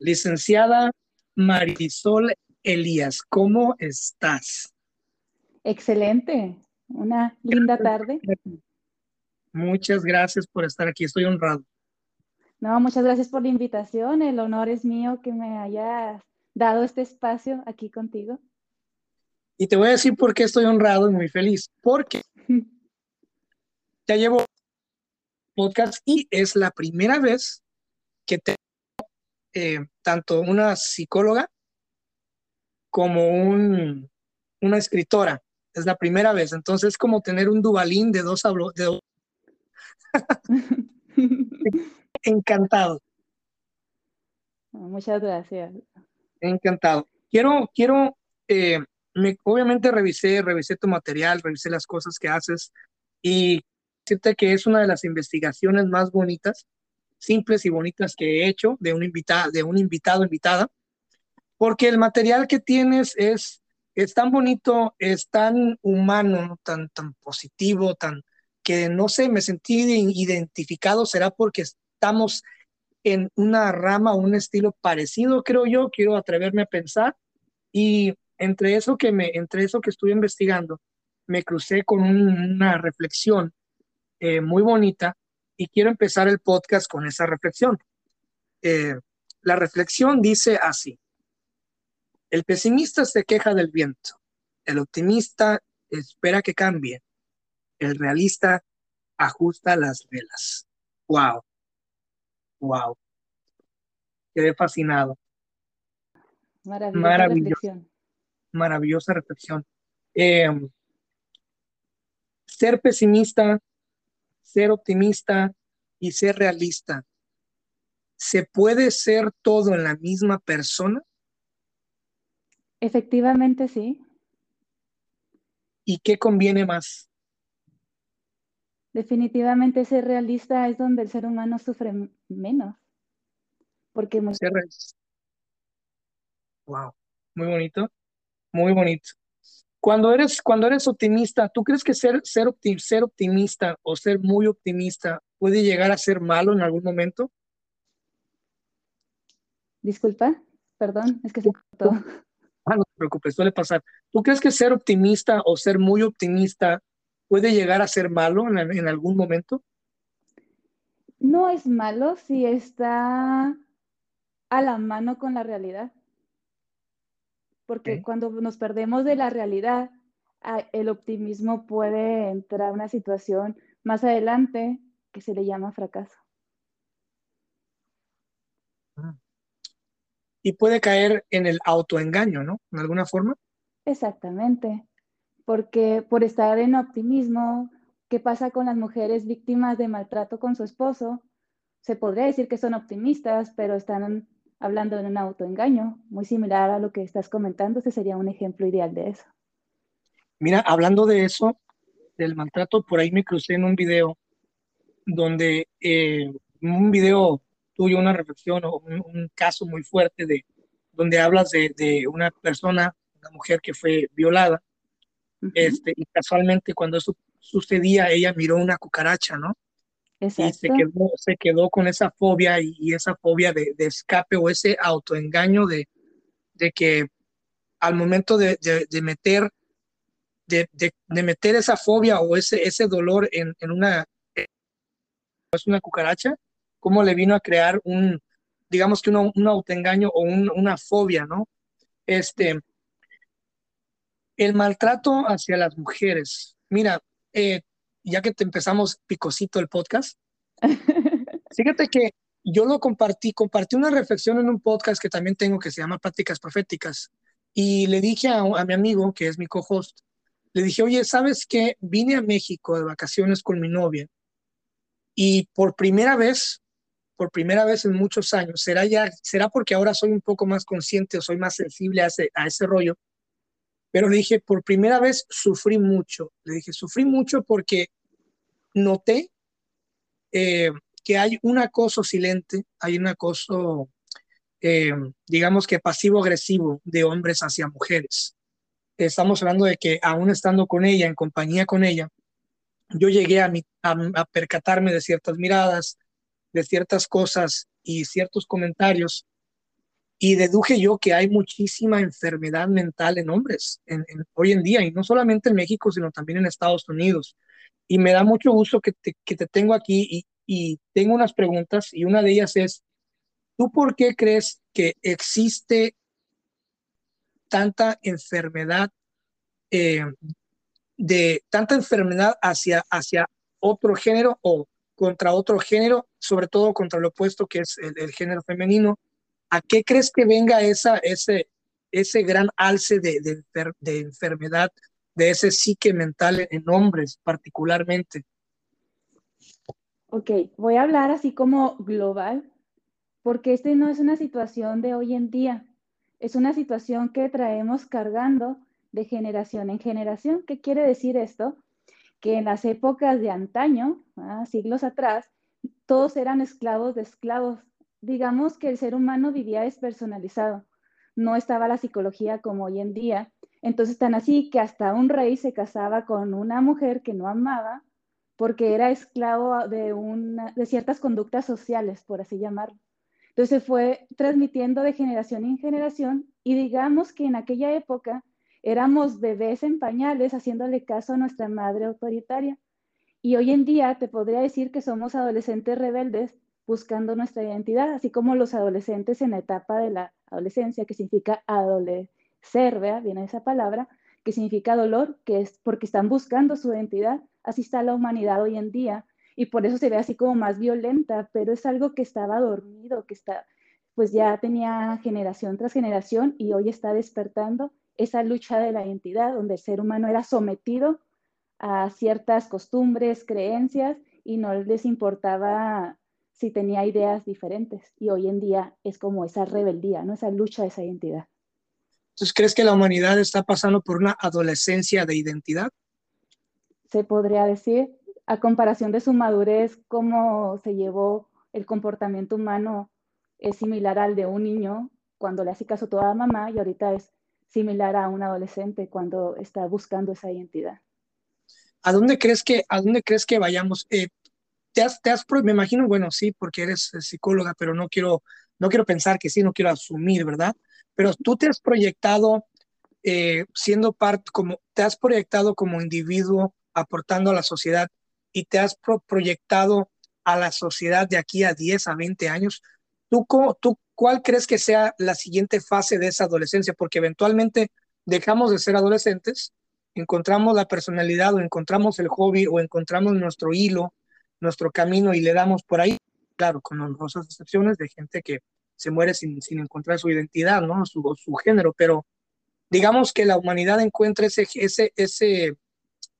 Licenciada Marisol Elías, ¿cómo estás? Excelente, una linda tarde. Muchas gracias por estar aquí, estoy honrado. No, muchas gracias por la invitación, el honor es mío que me hayas dado este espacio aquí contigo. Y te voy a decir por qué estoy honrado y muy feliz, porque ya llevo podcast y es la primera vez que te eh, tanto una psicóloga como un, una escritora. Es la primera vez. Entonces es como tener un dubalín de dos de Encantado. Muchas gracias. Encantado. Quiero, quiero, eh, me, obviamente revisé, revisé tu material, revisé las cosas que haces y decirte que es una de las investigaciones más bonitas simples y bonitas que he hecho de un, invitado, de un invitado, invitada, porque el material que tienes es, es tan bonito, es tan humano, tan, tan positivo, tan que no sé, me sentí identificado, será porque estamos en una rama, un estilo parecido, creo yo, quiero atreverme a pensar, y entre eso que, me, entre eso que estuve investigando, me crucé con una reflexión eh, muy bonita y quiero empezar el podcast con esa reflexión. Eh, la reflexión dice así, el pesimista se queja del viento, el optimista espera que cambie, el realista ajusta las velas. Wow, wow, quedé fascinado. Maravillosa reflexión. Maravillosa reflexión. Eh, ser pesimista ser optimista y ser realista. ¿Se puede ser todo en la misma persona? Efectivamente, sí. ¿Y qué conviene más? Definitivamente ser realista es donde el ser humano sufre menos. Porque ser Wow, muy bonito, muy bonito. Cuando eres, cuando eres optimista, ¿tú crees que ser, ser, ser optimista o ser muy optimista puede llegar a ser malo en algún momento? Disculpa, perdón, es que se cortó. Ah, no te preocupes, suele pasar. ¿Tú crees que ser optimista o ser muy optimista puede llegar a ser malo en, en algún momento? No es malo si está a la mano con la realidad porque cuando nos perdemos de la realidad, el optimismo puede entrar a una situación más adelante que se le llama fracaso. Ah. Y puede caer en el autoengaño, ¿no? En alguna forma. Exactamente, porque por estar en optimismo, ¿qué pasa con las mujeres víctimas de maltrato con su esposo? Se podría decir que son optimistas, pero están hablando de un autoengaño, muy similar a lo que estás comentando, ese sería un ejemplo ideal de eso. Mira, hablando de eso, del maltrato, por ahí me crucé en un video donde, eh, un video tuyo, una reflexión o un, caso muy fuerte de donde hablas de, una persona, una mujer que fue violada, este, y casualmente cuando eso sucedía, ella miró una cucaracha, ¿no? Y se quedó, se quedó con esa fobia y, esa fobia de, escape o ese autoengaño de, de que al momento de, de meter de, meter esa fobia o ese, ese dolor en, en una es una cucaracha, cómo le vino a crear un, digamos que un autoengaño o una fobia, ¿no? Este, el maltrato hacia las mujeres. Mira, eh, ya que te empezamos picosito el podcast, fíjate que yo lo compartí, compartí una reflexión en un podcast que también tengo que se llama Prácticas Proféticas. Y le dije a, a mi amigo, que es mi co-host, le dije, oye, ¿sabes qué? Vine a México de vacaciones con mi novia y por primera vez, por primera vez en muchos años, será ya, será porque ahora soy un poco más consciente o soy más sensible a ese, a ese rollo, pero le dije, por primera vez sufrí mucho. Le dije, sufrí mucho porque noté eh, que hay un acoso silente, hay un acoso, eh, digamos que pasivo-agresivo de hombres hacia mujeres. Estamos hablando de que aún estando con ella, en compañía con ella, yo llegué a, percatarme de ciertas miradas, de ciertas cosas y ciertos comentarios y deduje yo que hay muchísima enfermedad mental en hombres hoy en día, y no solamente en México, sino también en Estados Unidos. Y me da mucho gusto que te, que te tengo aquí y, y tengo unas preguntas, y una de ellas es, ¿tú por qué crees que existe tanta enfermedad, eh, de tanta enfermedad hacia, hacia otro género o contra otro género, sobre todo contra lo opuesto que es el género femenino? ¿A qué crees que venga esa, ese, ese gran alce de, de, enfermedad, de ese psique mental en hombres particularmente? Ok, voy a hablar así como global, porque este no es una situación de hoy en día, es una situación que traemos cargando de generación en generación. ¿Qué quiere decir esto? Que en las épocas de antaño, siglos atrás, todos eran esclavos de esclavos digamos que el ser humano vivía despersonalizado. No estaba la psicología como hoy en día. Entonces, tan así que hasta un rey se casaba con una mujer que no amaba porque era esclavo de, una, de ciertas conductas sociales, por así llamarlo. Entonces, se fue transmitiendo de generación en generación y digamos que en aquella época éramos bebés en pañales haciéndole caso a nuestra madre autoritaria. Y hoy en día te podría decir que somos adolescentes rebeldes buscando nuestra identidad, así como los adolescentes en la etapa de la adolescencia, que significa adolecer, ¿vea? Viene esa palabra, que significa dolor, que es porque están buscando su identidad. Así está la humanidad hoy en día y por eso se ve así como más violenta, pero es algo que estaba dormido, que está, pues ya tenía generación tras generación y hoy está despertando esa lucha de la identidad, donde el ser humano era sometido a ciertas costumbres, creencias y no les importaba si tenía ideas diferentes. Y hoy en día es como esa rebeldía, ¿no? Esa lucha de esa identidad. Entonces, ¿crees que la humanidad está pasando por una adolescencia de identidad? Se podría decir, a comparación de su madurez, cómo se llevó el comportamiento humano es similar al de un niño cuando le hace caso a toda mamá y ahorita es similar a un adolescente cuando está buscando esa identidad. ¿A dónde crees que, a dónde crees que vayamos? Eh, te has, te has, me imagino, bueno, sí, porque eres eh, psicóloga, pero no quiero, no quiero pensar que sí, no quiero asumir, ¿verdad? Pero tú te has proyectado eh, siendo parte, como, te has proyectado como individuo aportando a la sociedad y te has proyectado a la sociedad de aquí a 10, a 20 años. ¿Tú, cómo, ¿Tú cuál crees que sea la siguiente fase de esa adolescencia? Porque eventualmente dejamos de ser adolescentes, encontramos la personalidad o encontramos el hobby o encontramos nuestro hilo nuestro camino y le damos por ahí, claro, con honrosas excepciones de gente que se muere sin, sin encontrar su identidad, ¿no? Su, su género, pero digamos que la humanidad encuentra ese, ese, ese,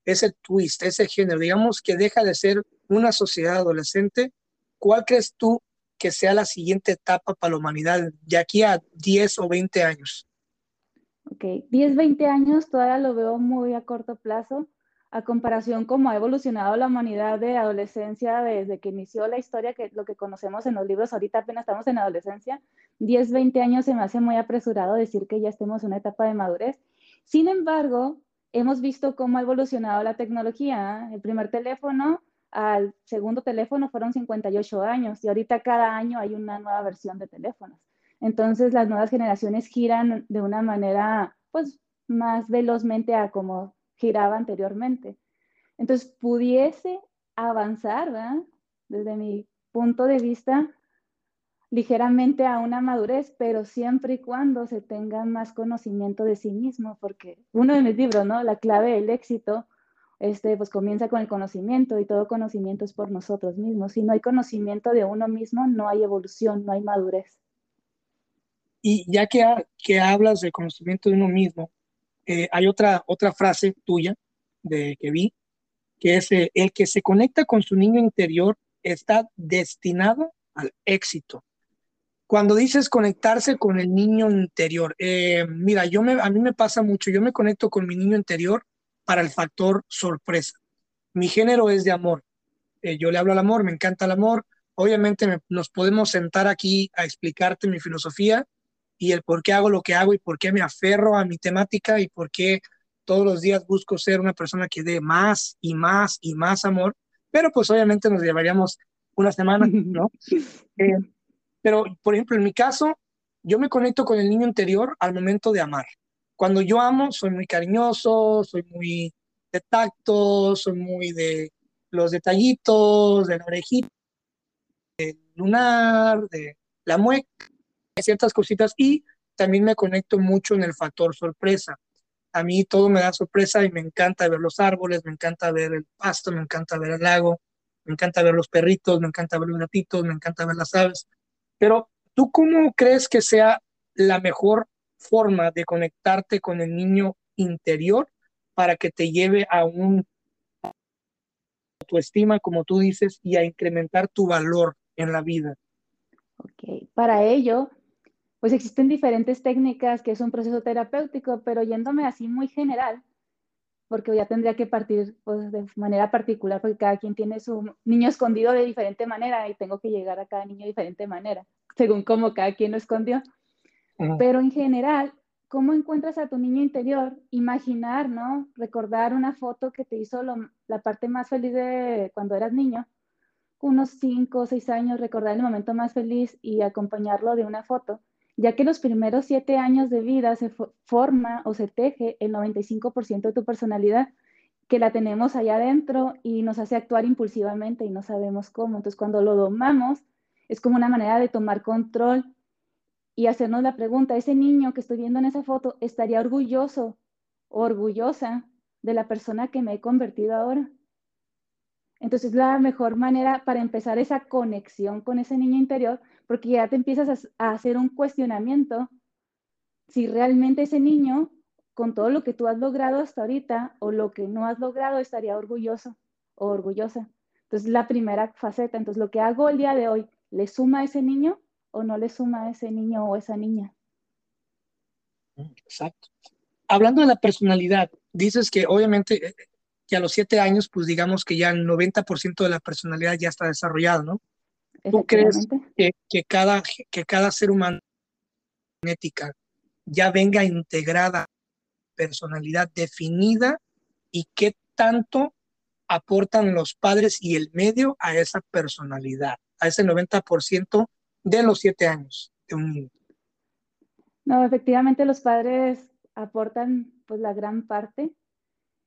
ese twist, ese género, digamos que deja de ser una sociedad adolescente. ¿Cuál crees tú que sea la siguiente etapa para la humanidad de aquí a 10 o 20 años? Ok, 10, 20 años todavía lo veo muy a corto plazo a comparación cómo ha evolucionado la humanidad de adolescencia desde que inició la historia, que lo que conocemos en los libros, ahorita apenas estamos en adolescencia, 10, 20 años se me hace muy apresurado decir que ya estemos en una etapa de madurez. Sin embargo, hemos visto cómo ha evolucionado la tecnología. El primer teléfono al segundo teléfono fueron 58 años y ahorita cada año hay una nueva versión de teléfonos. Entonces las nuevas generaciones giran de una manera pues más velozmente a como giraba anteriormente. Entonces, pudiese avanzar, desde mi punto de vista, ligeramente a una madurez, pero siempre y cuando se tenga más conocimiento de sí mismo, porque uno de mis libros, ¿no? La clave del éxito, este, pues comienza con el conocimiento y todo conocimiento es por nosotros mismos. Si no hay conocimiento de uno mismo, no hay evolución, no hay madurez. Y ya que, que hablas de conocimiento de uno mismo, eh, hay otra, otra frase tuya de, que vi, que es eh, el que se conecta con su niño interior está destinado al éxito. Cuando dices conectarse con el niño interior, eh, mira, yo me, a mí me pasa mucho, yo me conecto con mi niño interior para el factor sorpresa. Mi género es de amor. Eh, yo le hablo al amor, me encanta el amor. Obviamente nos podemos sentar aquí a explicarte mi filosofía y el por qué hago lo que hago y por qué me aferro a mi temática y por qué todos los días busco ser una persona que dé más y más y más amor, pero pues obviamente nos llevaríamos una semana, ¿no? Eh, pero, por ejemplo, en mi caso, yo me conecto con el niño interior al momento de amar. Cuando yo amo, soy muy cariñoso, soy muy de tacto, soy muy de los detallitos, de la orejita, del lunar, de la mueca, ciertas cositas y también me conecto mucho en el factor sorpresa. A mí todo me da sorpresa y me encanta ver los árboles, me encanta ver el pasto, me encanta ver el lago, me encanta ver los perritos, me encanta ver los gatitos, me encanta ver las aves. Pero ¿tú cómo crees que sea la mejor forma de conectarte con el niño interior para que te lleve a un tu estima, como tú dices, y a incrementar tu valor en la vida? Ok, para ello, pues existen diferentes técnicas que es un proceso terapéutico, pero yéndome así muy general, porque ya tendría que partir pues, de manera particular, porque cada quien tiene su niño escondido de diferente manera y tengo que llegar a cada niño de diferente manera, según cómo cada quien lo escondió. Pero en general, ¿cómo encuentras a tu niño interior? Imaginar, ¿no? Recordar una foto que te hizo la parte más feliz de cuando eras niño, unos cinco o seis años, recordar el momento más feliz y acompañarlo de una foto ya que los primeros siete años de vida se forma o se teje el 95% de tu personalidad, que la tenemos allá adentro y nos hace actuar impulsivamente y no sabemos cómo. Entonces, cuando lo domamos, es como una manera de tomar control y hacernos la pregunta, ese niño que estoy viendo en esa foto, ¿estaría orgulloso o orgullosa de la persona que me he convertido ahora? Entonces, la mejor manera para empezar esa conexión con ese niño interior, porque ya te empiezas a, hacer un cuestionamiento si realmente ese niño, con todo lo que tú has logrado hasta ahorita o lo que no has logrado, estaría orgulloso o orgullosa. Entonces, la primera faceta. Entonces, lo que hago el día de hoy, ¿le suma a ese niño o no le suma a ese niño o esa niña? Exacto. Hablando de la personalidad, dices que obviamente eh, que a los siete años, pues digamos que ya el 90% de la personalidad ya está desarrollado, ¿no? ¿Tú crees que, que, cada, que cada ser humano genética ya venga integrada, personalidad definida y qué tanto aportan los padres y el medio a esa personalidad, a ese 90% de los siete años de un niño? No, efectivamente los padres aportan pues la gran parte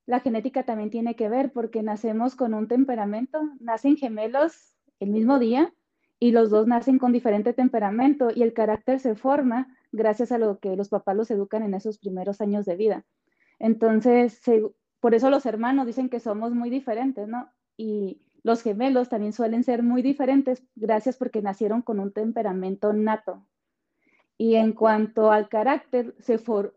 la genética también tiene que ver porque nacemos con un temperamento, nacen gemelos el mismo día y los dos nacen con diferente temperamento y el carácter se forma gracias a lo que los papás los educan en esos primeros años de vida. Entonces, por eso los hermanos dicen que somos muy diferentes, ¿no? Y los gemelos también suelen ser muy diferentes gracias porque nacieron con un temperamento nato. Y en cuanto al carácter, se, for,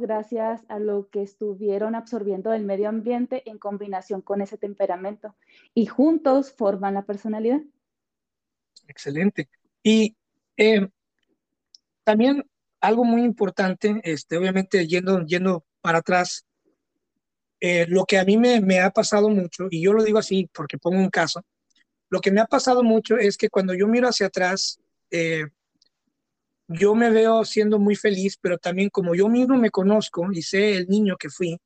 gracias a lo que estuvieron absorbiendo del medio ambiente en combinación con ese temperamento y juntos forman la personalidad. Excelente. Y eh, también algo muy importante, este, obviamente yendo, yendo para atrás, eh, lo que a mí me, ha pasado mucho, y yo lo digo así porque pongo un caso, lo que me ha pasado mucho es que cuando yo miro hacia atrás, eh, yo me veo siendo muy feliz, pero también como yo mismo me conozco y sé el niño que fui,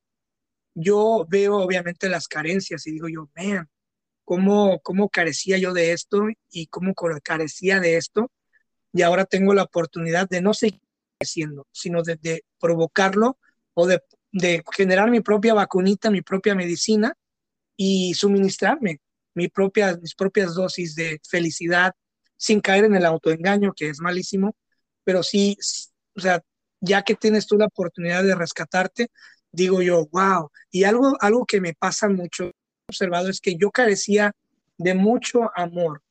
yo veo obviamente las carencias y digo yo, man, ¿cómo, cómo carecía yo de esto y cómo carecía de esto? Y ahora tengo la oportunidad de no seguir creciendo, sino de, provocarlo o de, de, generar mi propia vacunita, mi propia medicina y suministrarme mi propia, mis propias dosis de felicidad sin caer en el autoengaño, que es malísimo, pero sí, o sea, ya que tienes tú la oportunidad de rescatarte, digo yo, wow. Y algo, algo que me pasa mucho, observado, es que yo carecía de mucho amor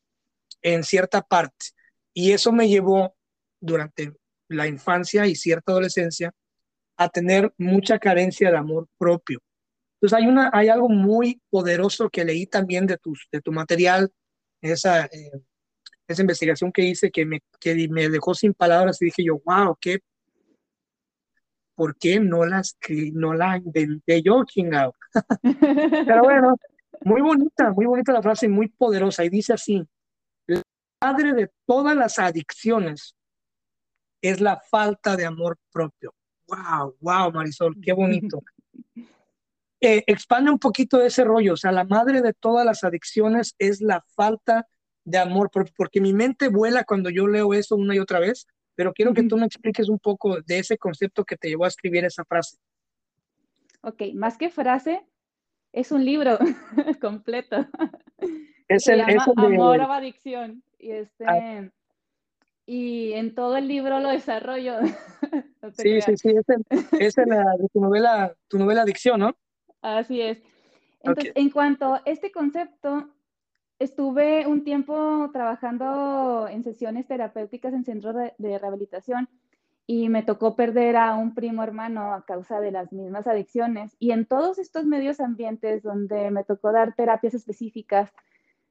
en cierta parte. Y eso me llevó durante la infancia y cierta adolescencia a tener mucha carencia de amor propio. Entonces hay, una, hay algo muy poderoso que leí también de tu, de tu material, esa, eh, esa investigación que hice que me, que me dejó sin palabras y dije yo, wow, qué, ¿por qué no la, no la inventé yo, chingado? Pero bueno, muy bonita, muy bonita la frase, muy poderosa y dice así, la madre de todas las adicciones es la falta de amor propio. Wow, wow, Marisol, qué bonito. Eh, expande un poquito ese rollo, o sea, la madre de todas las adicciones es la falta de amor porque mi mente vuela cuando yo leo eso una y otra vez, pero quiero que tú me expliques un poco de ese concepto que te llevó a escribir esa frase. Ok, más que frase, es un libro completo. Es el, Se llama Amor o Adicción. Y este, ah. Y en todo el libro lo desarrollo. sí, sí, sí, es, la, de tu novela, tu novela Adicción, ¿no? Así es. Entonces, en cuanto a este concepto, estuve un tiempo trabajando en sesiones terapéuticas en centros de, rehabilitación y me tocó perder a un primo hermano a causa de las mismas adicciones. Y en todos estos medios ambientes donde me tocó dar terapias específicas,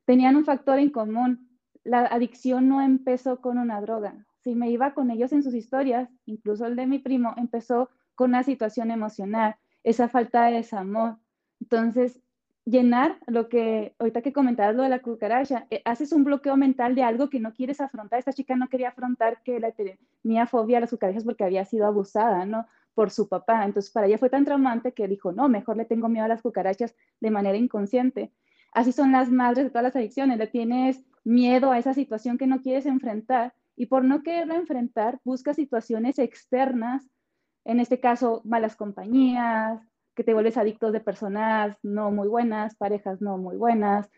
tenían un factor en común. La adicción no empezó con una droga. Si me iba con ellos en sus historias, incluso el de mi primo, empezó con una situación emocional, esa falta de desamor. Entonces, llenar lo que, ahorita que comentabas lo de la cucaracha, eh, haces un bloqueo mental de algo que no quieres afrontar. Esta chica no quería afrontar que la tenía fobia a las cucarachas porque había sido abusada, ¿no? Por su papá. Entonces, para ella fue tan traumante que dijo, no, mejor le tengo miedo a las cucarachas de manera inconsciente. Así son las madres de todas las adicciones. Le tienes miedo a esa situación que no quieres enfrentar y por no quererla enfrentar, buscas situaciones externas, en este caso, malas compañías, que te vuelves adictos de personas no muy buenas, parejas no muy buenas,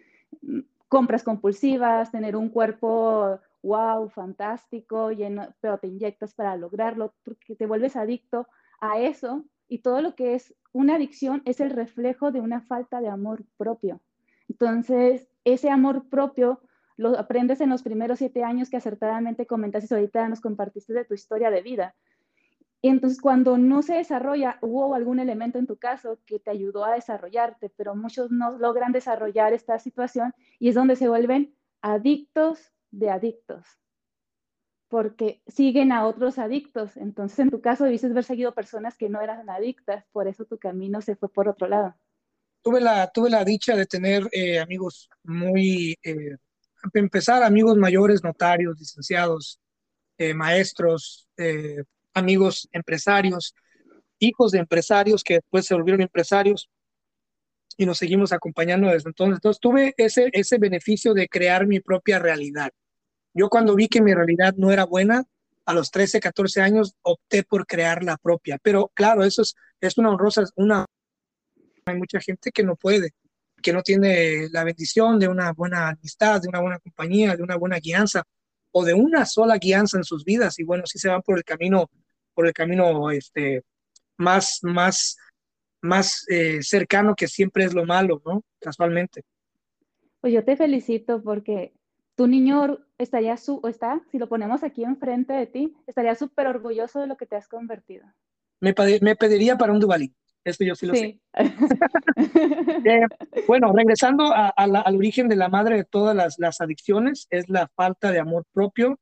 compras compulsivas, tener un cuerpo wow, fantástico, lleno, pero te inyectas para lograrlo, porque te vuelves adicto a eso y todo lo que es una adicción es el reflejo de una falta de amor propio. Entonces, ese amor propio lo aprendes en los primeros siete años que acertadamente comentaste ahorita nos compartiste de tu historia de vida. Y entonces cuando no se desarrolla, hubo algún elemento en tu caso que te ayudó a desarrollarte, pero muchos no logran desarrollar esta situación y es donde se vuelven adictos de adictos, porque siguen a otros adictos. Entonces en tu caso debiste haber seguido personas que no eran adictas, por eso tu camino se fue por otro lado. Tuve la, tuve la dicha de tener eh, amigos muy, eh, empezar amigos mayores, notarios, licenciados, eh, maestros, eh, amigos empresarios, hijos de empresarios que después se volvieron empresarios y nos seguimos acompañando desde entonces. Entonces tuve ese, ese beneficio de crear mi propia realidad. Yo cuando vi que mi realidad no era buena, a los 13, 14 años opté por crear la propia. Pero claro, eso es, es una honrosa, una... Hay mucha gente que no puede, que no tiene la bendición de una buena amistad, de una buena compañía, de una buena guianza o de una sola guianza en sus vidas. Y bueno, si se van por el camino por el camino este, más, más, más eh, cercano que siempre es lo malo, ¿no? Casualmente. Pues yo te felicito porque tu niño estaría, su, o está, si lo ponemos aquí enfrente de ti, estaría súper orgulloso de lo que te has convertido. Me, me pediría para un Duvalín. Esto yo sí lo sé. Eh, bueno, regresando al origen de la madre de todas las, las adicciones, es la falta de amor propio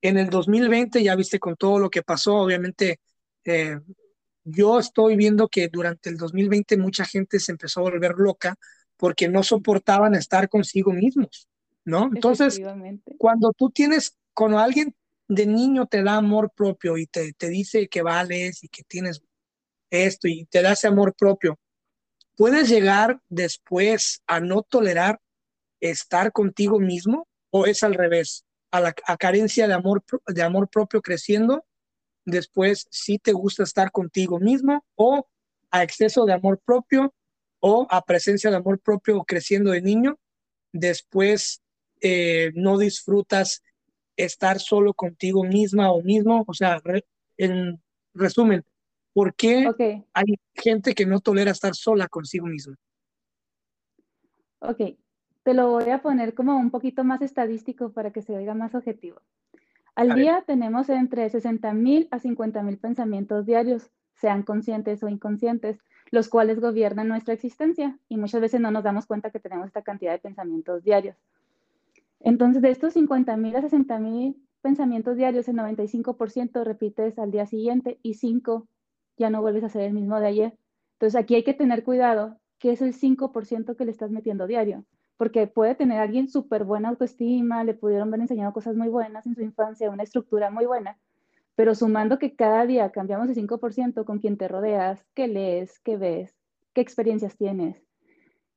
en el 2020, ya viste con todo lo que pasó, obviamente, eh, yo estoy viendo que durante el 2020 mucha gente se empezó a volver loca porque no soportaban estar consigo mismos, ¿no? Entonces, cuando tú tienes, cuando alguien de niño te da amor propio y te, te dice que vales y que tienes esto y te da ese amor propio, puedes llegar después a no tolerar estar contigo mismo o es al revés a la carencia de amor, de amor propio creciendo, después si te gusta estar contigo mismo o a exceso de amor propio o a presencia de amor propio creciendo de niño, después eh, no disfrutas estar solo contigo misma o mismo, o sea, en resumen, ¿por qué hay gente que no tolera estar sola consigo misma? Ok, te lo voy a poner como un poquito más estadístico para que se oiga más objetivo. Al día tenemos entre 60.000 a 50.000 pensamientos diarios, sean conscientes o inconscientes, los cuales gobiernan nuestra existencia y muchas veces no nos damos cuenta que tenemos esta cantidad de pensamientos diarios. Entonces, de estos 50 mil a 60 mil pensamientos diarios, el 95% repites al día siguiente y 5 ya no vuelves a hacer el mismo de ayer. Entonces, aquí hay que tener cuidado que es el 5% que le estás metiendo diario, porque puede tener alguien súper buena autoestima, le pudieron haber enseñado cosas muy buenas en su infancia, una estructura muy buena, pero sumando que cada día cambiamos el 5% con quien te rodeas, qué lees, qué ves, qué experiencias tienes,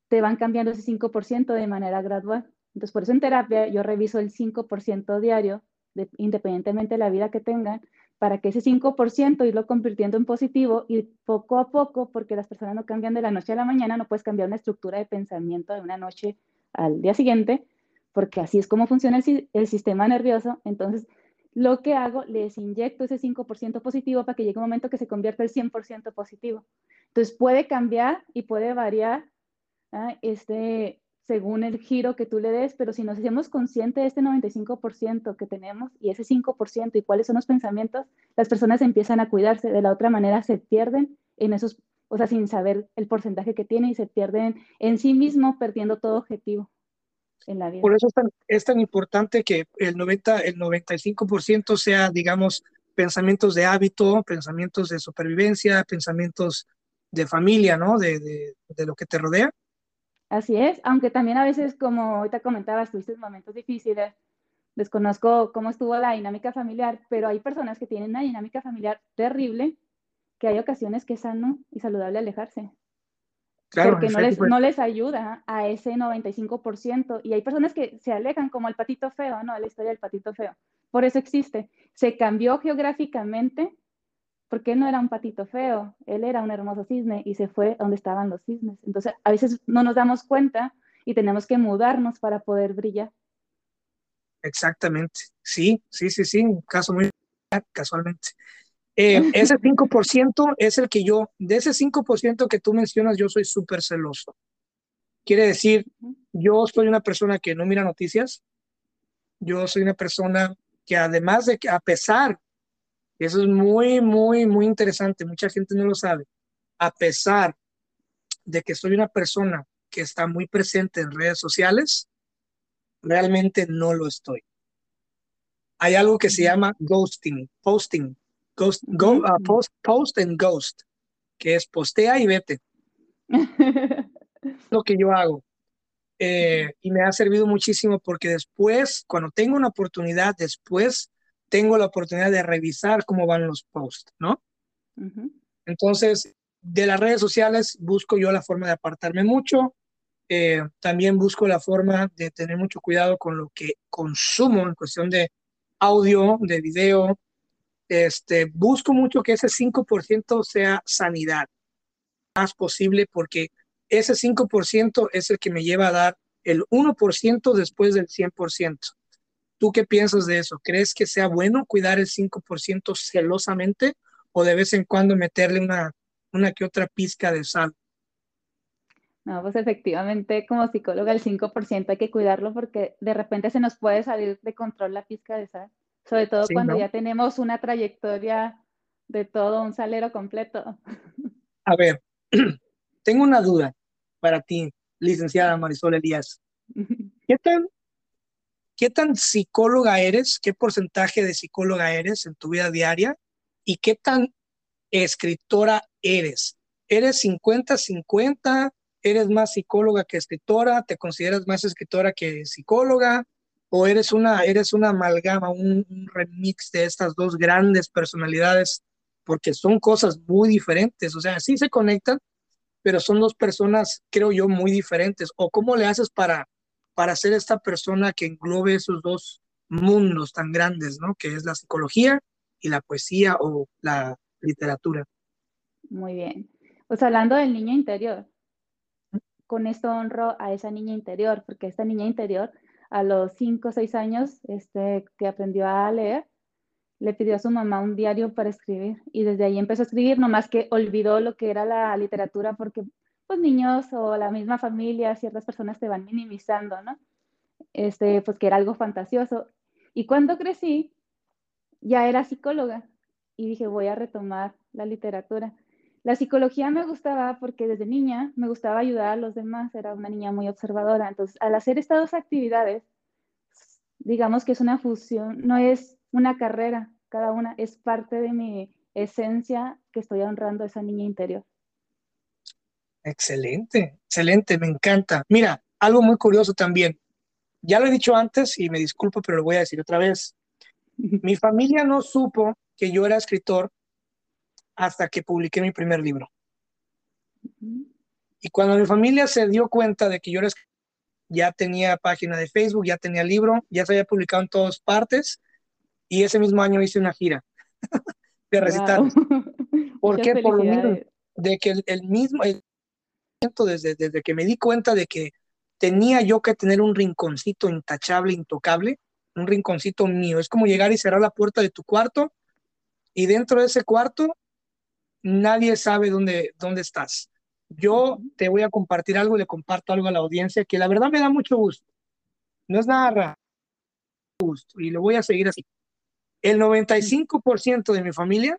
te van cambiando ese 5% de manera gradual. Entonces, por eso en terapia yo reviso el 5% diario, independientemente de la vida que tengan, para que ese 5% irlo convirtiendo en positivo y poco a poco, porque las personas no cambian de la noche a la mañana, no puedes cambiar una estructura de pensamiento de una noche al día siguiente, porque así es como funciona el, el sistema nervioso. Entonces, lo que hago, les inyecto ese 5% positivo para que llegue un momento que se convierta el 100% positivo. Entonces, puede cambiar y puede variar ¿ah? este, según el giro que tú le des, pero si nos hacemos conscientes de este 95% que tenemos y ese 5% y cuáles son los pensamientos, las personas empiezan a cuidarse, de la otra manera se pierden en esos, o sea, sin saber el porcentaje que tienen y se pierden en sí mismo perdiendo todo objetivo en la vida. Por eso es tan, importante que el 90, el 95% sea, digamos, pensamientos de hábito, pensamientos de supervivencia, pensamientos de familia, ¿no? De, de lo que te rodea Así es, aunque también a veces, como ahorita comentabas, tuviste momentos difíciles, desconozco cómo estuvo la dinámica familiar, pero hay personas que tienen una dinámica familiar terrible, que hay ocasiones que es sano y saludable alejarse. Claro, porque no les, no les ayuda a ese 95%. Y hay personas que se alejan, como el patito feo, ¿no? La historia del patito feo. Por eso existe. Se cambió geográficamente porque él no era un patito feo, él era un hermoso cisne y se fue donde estaban los cisnes. Entonces, a veces no nos damos cuenta y tenemos que mudarnos para poder brillar. Exactamente, sí, sí, sí, sí, un caso muy casualmente. Eh, ese 5% es el que yo, de ese 5% que tú mencionas, yo soy súper celoso. Quiere decir, yo soy una persona que no mira noticias, yo soy una persona que además de que a pesar eso es muy, muy, muy interesante. Mucha gente no lo sabe. A pesar de que soy una persona que está muy presente en redes sociales, realmente no lo estoy. Hay algo que se llama ghosting, posting, ghost, go, uh, post, post and ghost, que es postea y vete. lo que yo hago. Eh, y me ha servido muchísimo porque después, cuando tengo una oportunidad, después tengo la oportunidad de revisar cómo van los posts, ¿no? Entonces, de las redes sociales busco yo la forma de apartarme mucho. Eh, también busco la forma de tener mucho cuidado con lo que consumo en cuestión de audio, de video. Este, busco mucho que ese 5% sea sanidad, más posible, porque ese 5% es el que me lleva a dar el 1% después del 100%. ¿Tú qué piensas de eso? ¿Crees que sea bueno cuidar el 5% celosamente o de vez en cuando meterle una, una que otra pizca de sal? No, pues efectivamente, como psicóloga, el 5% hay que cuidarlo porque de repente se nos puede salir de control la pizca de sal, sobre todo cuando ya tenemos una trayectoria de todo un salero completo. A ver, tengo una duda para ti, licenciada Marisol Elías. ¿Qué tan ¿Qué tan psicóloga eres? ¿Qué porcentaje de psicóloga eres en tu vida diaria? ¿Y qué tan escritora eres? ¿Eres 50-50? ¿Eres más psicóloga que escritora? ¿Te consideras más escritora que psicóloga? ¿O eres una, eres una amalgama, un, un remix de estas dos grandes personalidades? Porque son cosas muy diferentes. O sea, sí se conectan, pero son dos personas, creo yo, muy diferentes. ¿O cómo le haces para para ser esta persona que englobe esos dos mundos tan grandes, ¿no? Que es la psicología y la poesía o la literatura. Muy bien. Pues hablando del niño interior, con esto honro a esa niña interior, porque esta niña interior a los 5 o 6 años este, que aprendió a leer, le pidió a su mamá un diario para escribir y desde ahí empezó a escribir, nomás que olvidó lo que era la literatura porque pues niños o la misma familia, ciertas personas te van minimizando, ¿no? Este, pues que era algo fantasioso. Y cuando crecí, ya era psicóloga y dije, voy a retomar la literatura. La psicología me gustaba porque desde niña me gustaba ayudar a los demás, era una niña muy observadora. Entonces, al hacer estas dos actividades, digamos que es una fusión, no es una carrera, cada una es parte de mi esencia que estoy honrando a esa niña interior. Excelente, excelente, me encanta. Mira, algo muy curioso también. Ya lo he dicho antes y me disculpo, pero lo voy a decir otra vez. Mi familia no supo que yo era escritor hasta que publiqué mi primer libro. Y cuando mi familia se dio cuenta de que yo era escritor, ya tenía página de Facebook, ya tenía libro, ya se había publicado en todas partes y ese mismo año hice una gira de recitales. ¿Por qué? Por lo mismo, de que el, mismo, desde, desde que me di cuenta de que tenía yo que tener un rinconcito intachable, intocable, un rinconcito mío. Es como llegar y cerrar la puerta de tu cuarto y dentro de ese cuarto nadie sabe dónde, dónde estás. Yo te voy a compartir algo, le comparto algo a la audiencia que la verdad me da mucho gusto. No es nada raro. Gusto, y lo voy a seguir así. El 95% de mi familia,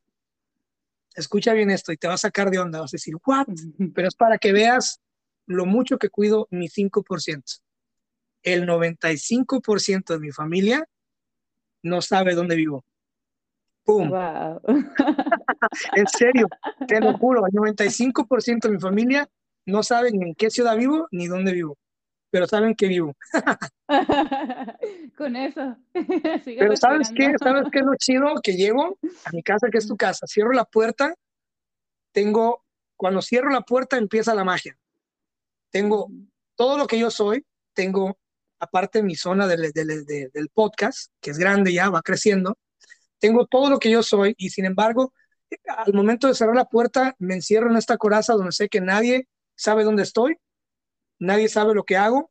escucha bien esto y te va a sacar de onda, vas a decir, ¿what? Pero es para que veas lo mucho que cuido mi 5%. El 95% de mi familia no sabe dónde vivo. ¡Pum! en serio, te lo juro, el 95% de mi familia no saben en qué ciudad vivo ni dónde vivo, pero saben que vivo. Con eso. pero ¿sabes qué? ¿Sabes qué es lo chido? Que llego a mi casa, que es tu casa, cierro la puerta, tengo, cuando cierro la puerta empieza la magia. Tengo todo lo que yo soy, tengo aparte mi zona del, del, del podcast, que es grande ya, va creciendo, tengo todo lo que yo soy y sin embargo, al momento de cerrar la puerta, me encierro en esta coraza donde sé que nadie sabe dónde estoy, nadie sabe lo que hago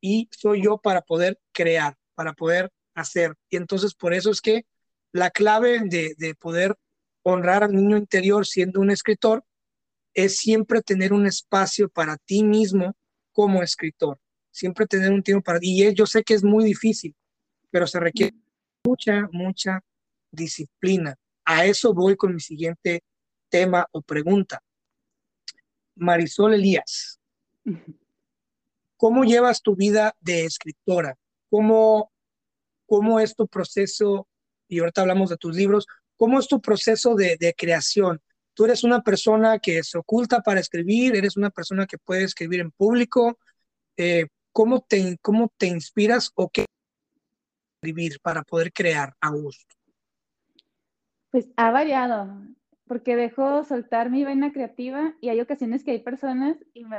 y soy yo para poder crear, para poder hacer. Y entonces por eso es que la clave de, de poder honrar al niño interior siendo un escritor es siempre tener un espacio para ti mismo como escritor, siempre tener un tiempo para... Y yo sé que es muy difícil, pero se requiere mucha, mucha disciplina. A eso voy con mi siguiente tema o pregunta. Marisol Elías, ¿cómo llevas tu vida de escritora? ¿Cómo, cómo es tu proceso? Y ahorita hablamos de tus libros. ¿Cómo es tu proceso de, creación? Tú eres una persona que se oculta para escribir, eres una persona que puede escribir en público. Eh, ¿cómo, te, ¿Cómo te inspiras o qué escribir para poder crear a gusto? Pues ha variado, porque dejo soltar mi vena creativa y hay ocasiones que hay personas y, me,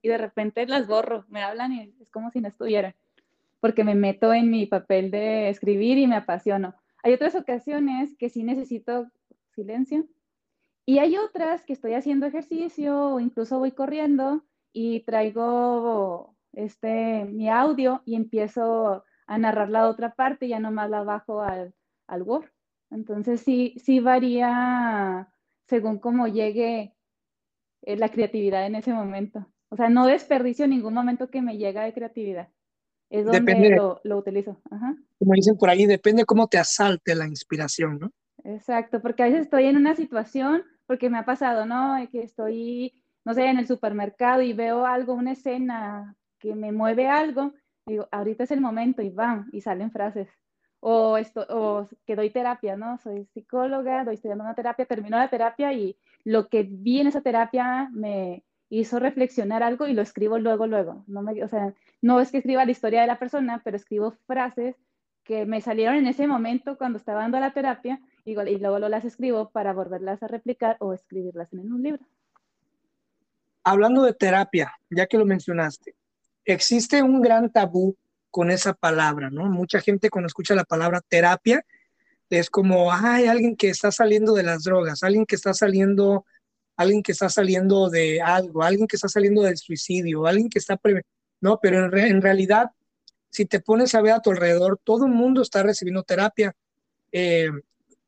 y de repente las borro, me hablan y es como si no estuviera, porque me meto en mi papel de escribir y me apasiono. Hay otras ocasiones que sí necesito silencio y hay otras que estoy haciendo ejercicio o incluso voy corriendo y traigo este, mi audio y empiezo a narrar la otra parte, ya nomás la bajo al, al Word. Entonces sí, sí varía según cómo llegue eh, la creatividad en ese momento. O sea, no desperdicio ningún momento que me llega de creatividad. Es donde lo, lo, utilizo. Como dicen por ahí, depende cómo te asalte la inspiración, ¿no? Exacto, porque a veces estoy en una situación, porque me ha pasado, ¿no? Que estoy, no sé, en el supermercado y veo algo, una escena que me mueve algo digo, ahorita es el momento y van, y salen frases. O, esto, o que doy terapia, ¿no? Soy psicóloga, doy estudiando una terapia, termino la terapia y lo que vi en esa terapia me hizo reflexionar algo y lo escribo luego, luego. No me, o sea, no es que escriba la historia de la persona, pero escribo frases que me salieron en ese momento cuando estaba dando la terapia y, y luego lo las escribo para volverlas a replicar o escribirlas en un libro. Hablando de terapia, ya que lo mencionaste, existe un gran tabú con esa palabra, ¿no? Mucha gente cuando escucha la palabra terapia es como, hay alguien que está saliendo de las drogas, alguien que está saliendo, alguien que está saliendo de algo, alguien que está saliendo del suicidio, alguien que está, no, pero en, realidad, si te pones a ver a tu alrededor, todo el mundo está recibiendo terapia, eh,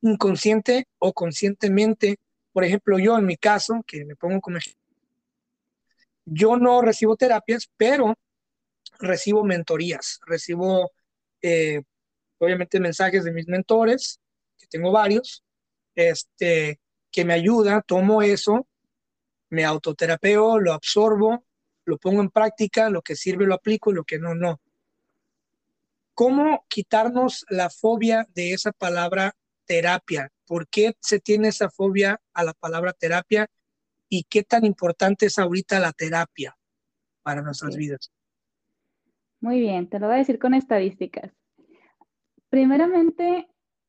inconsciente o conscientemente. Por ejemplo, yo en mi caso, que me pongo como ejemplo, yo no recibo terapias, pero recibo mentorías, recibo eh, obviamente mensajes de mis mentores, que tengo varios, este, que me ayuda, tomo eso, me autoterapeo, lo absorbo, lo pongo en práctica, lo que sirve lo aplico, lo que no, no. ¿Cómo quitarnos la fobia de esa palabra terapia? ¿Por qué se tiene esa fobia a la palabra terapia? ¿Y qué tan importante es ahorita la terapia para nuestras vidas? Muy bien, te lo voy a decir con estadísticas. Primeramente,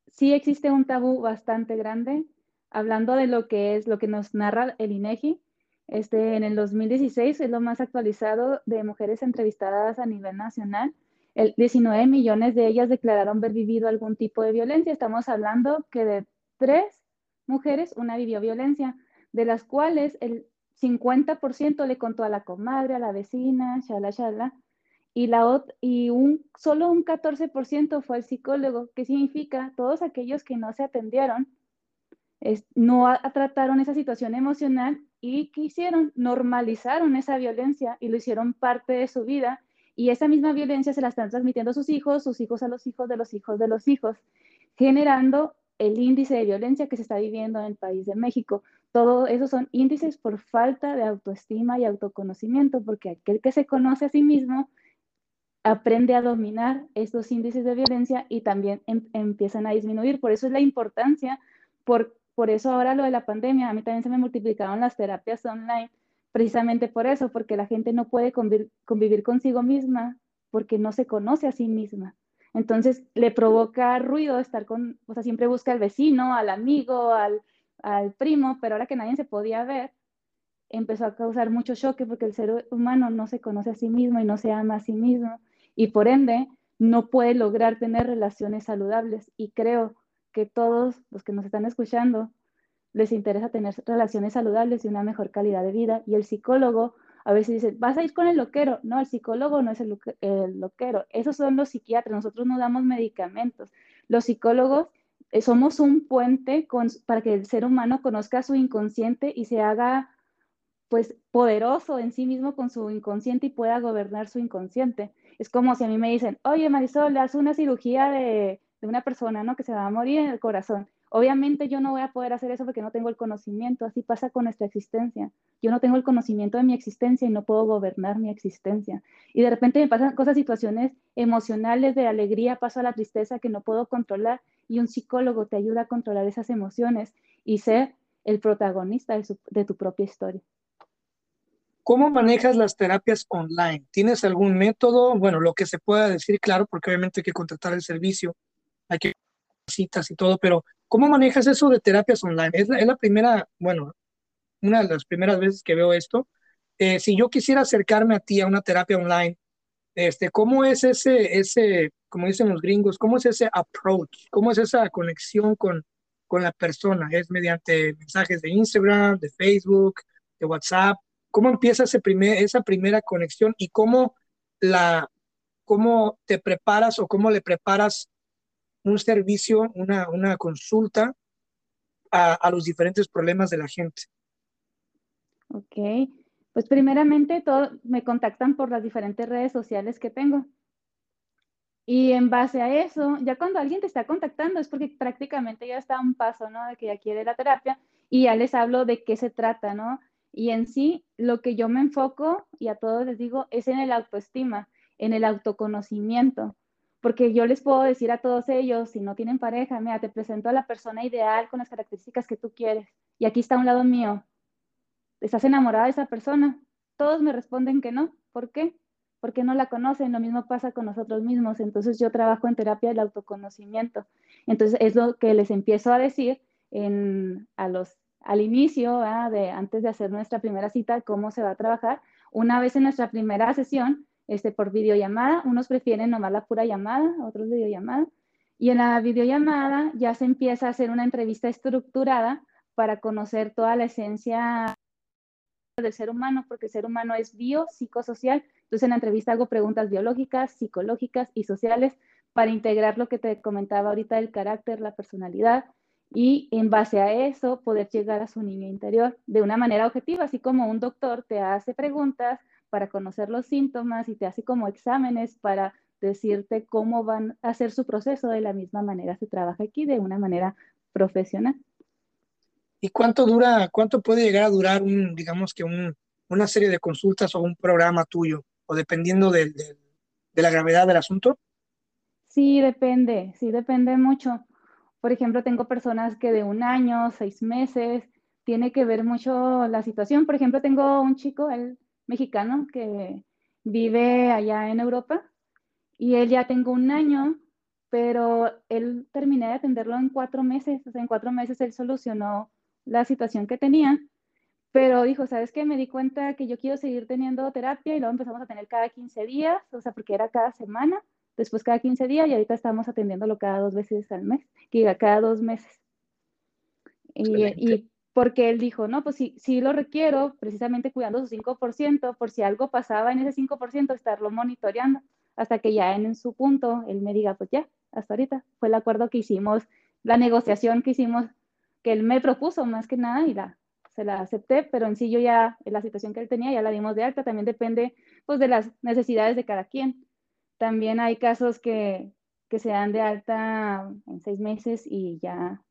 sí existe un tabú bastante grande, hablando de lo que es lo que nos narra el INEGI. Este, en el 2016 es lo más actualizado de mujeres entrevistadas a nivel nacional. El 19 millones de ellas declararon haber vivido algún tipo de violencia. Estamos hablando que de tres mujeres, una vivió violencia, de las cuales el 50% le contó a la comadre, a la vecina, shala, shala y, la, y un, solo un 14% fue al psicólogo. ¿Qué significa? Todos aquellos que no se atendieron, no trataron esa situación emocional y ¿qué hicieron? Normalizaron esa violencia y lo hicieron parte de su vida. Y esa misma violencia se la están transmitiendo a sus hijos, sus hijos a los hijos de los hijos de los hijos, generando el índice de violencia que se está viviendo en el país de México. Todo eso son índices por falta de autoestima y autoconocimiento, porque aquel que se conoce a sí mismo aprende a dominar estos índices de violencia y también em, empiezan a disminuir. Por eso es la importancia, por, por eso ahora lo de la pandemia, a mí también se me multiplicaron las terapias online, precisamente por eso, porque la gente no puede convivir, consigo misma porque no se conoce a sí misma. Entonces le provoca ruido estar con, o sea, siempre busca al vecino, al amigo, al, al primo, pero ahora que nadie se podía ver, empezó a causar mucho choque porque el ser humano no se conoce a sí mismo y no se ama a sí mismo y por ende no puede lograr tener relaciones saludables. Y creo que todos los que nos están escuchando les interesa tener relaciones saludables y una mejor calidad de vida. Y el psicólogo a veces dice, vas a ir con el loquero. No, el psicólogo no es el, loquero. Esos son los psiquiatras. Nosotros no damos medicamentos. Los psicólogos eh, somos un puente para que el ser humano conozca su inconsciente y se haga pues poderoso en sí mismo con su inconsciente y pueda gobernar su inconsciente. Es como si a mí me dicen, oye Marisol, haz una cirugía de, una persona, ¿no? Que se va a morir en el corazón. Obviamente yo no voy a poder hacer eso porque no tengo el conocimiento. Así pasa con nuestra existencia. Yo no tengo el conocimiento de mi existencia y no puedo gobernar mi existencia. Y de repente me pasan cosas, situaciones emocionales de alegría, paso a la tristeza que no puedo controlar y un psicólogo te ayuda a controlar esas emociones y ser el protagonista de tu propia historia. ¿Cómo manejas las terapias online? ¿Tienes algún método? Bueno, lo que se pueda decir, claro, porque obviamente hay que contratar el servicio, hay que citas y todo, pero ¿cómo manejas eso de terapias online? Es la, primera, bueno, una de las primeras veces que veo esto. Eh, si yo quisiera acercarme a ti a una terapia online, este, ¿cómo es ese, ese, como dicen los gringos, cómo es ese approach? ¿Cómo es esa conexión con, con la persona? ¿Es mediante mensajes de Instagram, de Facebook, de WhatsApp? ¿Cómo empieza esa primera conexión y cómo, la, cómo te preparas o cómo le preparas un servicio, una, una consulta a, a, los diferentes problemas de la gente? Ok, pues primeramente todo, me contactan por las diferentes redes sociales que tengo. Y en base a eso, ya cuando alguien te está contactando es porque prácticamente ya está un paso, ¿no? De que ya quiere la terapia y ya les hablo de qué se trata, ¿no? Y en sí, lo que yo me enfoco, y a todos les digo, es en el autoestima, en el autoconocimiento. Porque yo les puedo decir a todos ellos, si no tienen pareja, mira, te presento a la persona ideal con las características que tú quieres. Y aquí está un lado mío. ¿Estás enamorada de esa persona? Todos me responden que no. ¿Por qué? Porque no la conocen. Lo mismo pasa con nosotros mismos. Entonces yo trabajo en terapia del autoconocimiento. Entonces es lo que les empiezo a decir en, a los al inicio, de, antes de hacer nuestra primera cita, cómo se va a trabajar. Una vez en nuestra primera sesión, este, por videollamada, unos prefieren nomás la pura llamada, otros videollamada. Y en la videollamada ya se empieza a hacer una entrevista estructurada para conocer toda la esencia del ser humano, porque el ser humano es bio, psicosocial. Entonces en la entrevista hago preguntas biológicas, psicológicas y sociales para integrar lo que te comentaba ahorita del carácter, la personalidad, y en base a eso poder llegar a su niño interior de una manera objetiva, así como un doctor te hace preguntas para conocer los síntomas y te hace como exámenes para decirte cómo van a hacer su proceso, de la misma manera se trabaja aquí, de una manera profesional. ¿Y cuánto dura, cuánto puede llegar a durar un, digamos que un, una serie de consultas o un programa tuyo, o dependiendo de, de la gravedad del asunto? Sí, depende, sí, depende mucho. Por ejemplo, tengo personas que de un año, seis meses, tiene que ver mucho la situación. Por ejemplo, tengo un chico, el mexicano, que vive allá en Europa y él ya tengo un año, pero él terminé de atenderlo en cuatro meses. O sea, en cuatro meses él solucionó la situación que tenía, pero dijo, ¿sabes qué? Me di cuenta que yo quiero seguir teniendo terapia y luego empezamos a tener cada 15 días, o sea, porque era cada semana después cada 15 días y ahorita estamos atendiéndolo cada dos veces al mes, que cada dos meses. Y, porque él dijo, no, pues sí, sí lo requiero, precisamente cuidando su 5%, por si algo pasaba en ese 5%, estarlo monitoreando, hasta que ya en, su punto él me diga, pues ya, hasta ahorita, fue el acuerdo que hicimos, la negociación que hicimos, que él me propuso más que nada y la, se la acepté, pero en sí yo ya, en la situación que él tenía, ya la dimos de alta, también depende pues de las necesidades de cada quien. También hay casos que, se dan de alta en seis meses y ya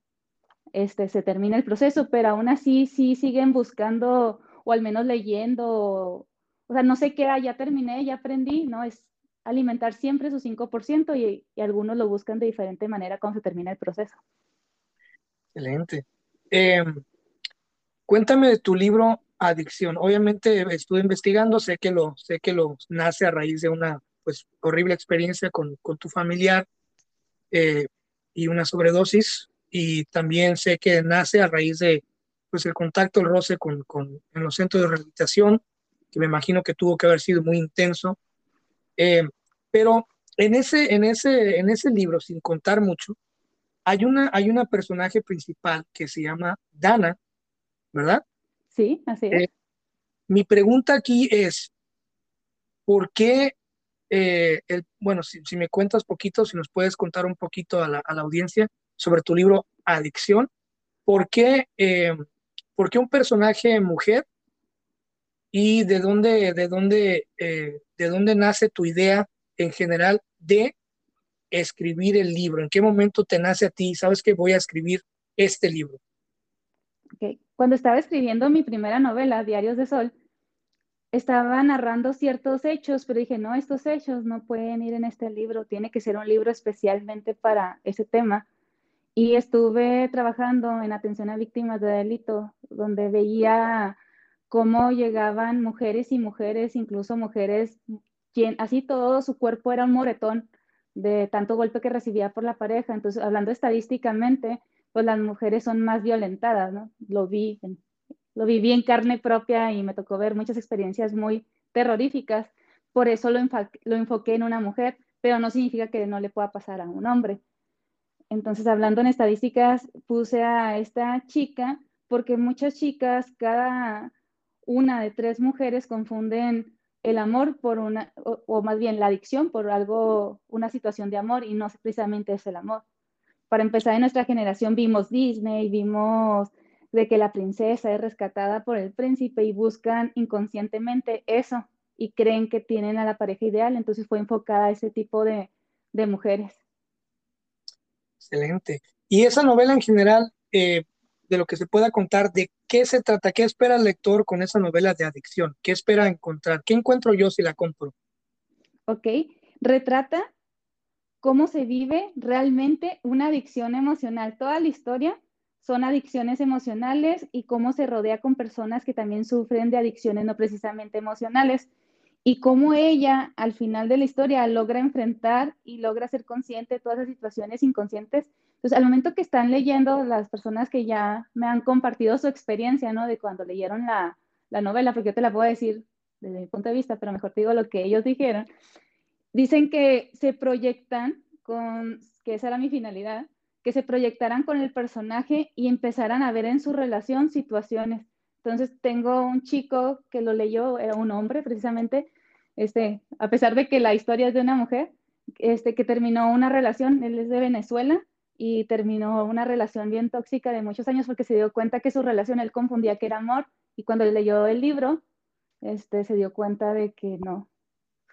este, se termina el proceso, pero aún así sí siguen buscando o al menos leyendo, o sea, no sé qué, ya terminé, ya aprendí, ¿no? Es alimentar siempre su 5% y, y algunos lo buscan de diferente manera cuando se termina el proceso. Excelente. Em, cuéntame de tu libro Adicción. Obviamente estuve investigando, sé que lo, sé que lo nace a raíz de una pues horrible experiencia con, con tu familiar eh, y una sobredosis y también sé que nace a raíz de pues el contacto, el roce con, con en los centros de rehabilitación, que me imagino que tuvo que haber sido muy intenso. Eh, pero en ese, en, ese, en ese libro, sin contar mucho, hay una, hay una personaje principal que se llama Dana, ¿verdad? Sí, así es. Eh, mi pregunta aquí es, ¿por qué eh, bueno, si, me cuentas poquito, si nos puedes contar un poquito a la, audiencia sobre tu libro Adicción, ¿por qué, eh, ¿por qué un personaje mujer y de dónde, de, dónde, eh, de dónde nace tu idea en general de escribir el libro? ¿En qué momento te nace a ti? ¿Sabes que voy a escribir este libro? Cuando estaba escribiendo mi primera novela, Diarios de Sol, estaba narrando ciertos hechos, pero dije, no, estos hechos no pueden ir en este libro, tiene que ser un libro especialmente para ese tema. Y estuve trabajando en atención a víctimas de delito, donde veía cómo llegaban mujeres y mujeres, incluso mujeres, quien así todo su cuerpo era un moretón de tanto golpe que recibía por la pareja. Entonces, hablando estadísticamente, pues las mujeres son más violentadas, ¿no? Lo vi en lo viví en carne propia y me tocó ver muchas experiencias muy terroríficas. Por eso lo, lo enfoqué en una mujer, pero no significa que no le pueda pasar a un hombre. Entonces, hablando en estadísticas, puse a esta chica porque muchas chicas, cada una de tres mujeres confunden el amor por una, o, o, más bien la adicción por algo, una situación de amor y no precisamente es el amor. Para empezar, en nuestra generación vimos Disney, vimos de que la princesa es rescatada por el príncipe y buscan inconscientemente eso y creen que tienen a la pareja ideal, entonces fue enfocada a ese tipo de, mujeres. Excelente. Y esa novela en general, eh, de lo que se pueda contar, ¿de qué se trata? ¿Qué espera el lector con esa novela de adicción? ¿Qué espera encontrar? ¿Qué encuentro yo si la compro? Ok, retrata cómo se vive realmente una adicción emocional. Toda la historia son adicciones emocionales y cómo se rodea con personas que también sufren de adicciones no precisamente emocionales y cómo ella al final de la historia logra enfrentar y logra ser consciente de todas las situaciones inconscientes. Entonces, al momento que están leyendo las personas que ya me han compartido su experiencia, ¿no? De cuando leyeron la, la novela, porque yo te la puedo decir desde mi punto de vista, pero mejor te digo lo que ellos dijeron, dicen que se proyectan con, que esa era mi finalidad, que se proyectaran con el personaje y empezaran a ver en su relación situaciones. Entonces tengo un chico que lo leyó, era un hombre precisamente, este, a pesar de que la historia es de una mujer, este, que terminó una relación, él es de Venezuela y terminó una relación bien tóxica de muchos años porque se dio cuenta que su relación él confundía que era amor y cuando leyó el libro, este, se dio cuenta de que no,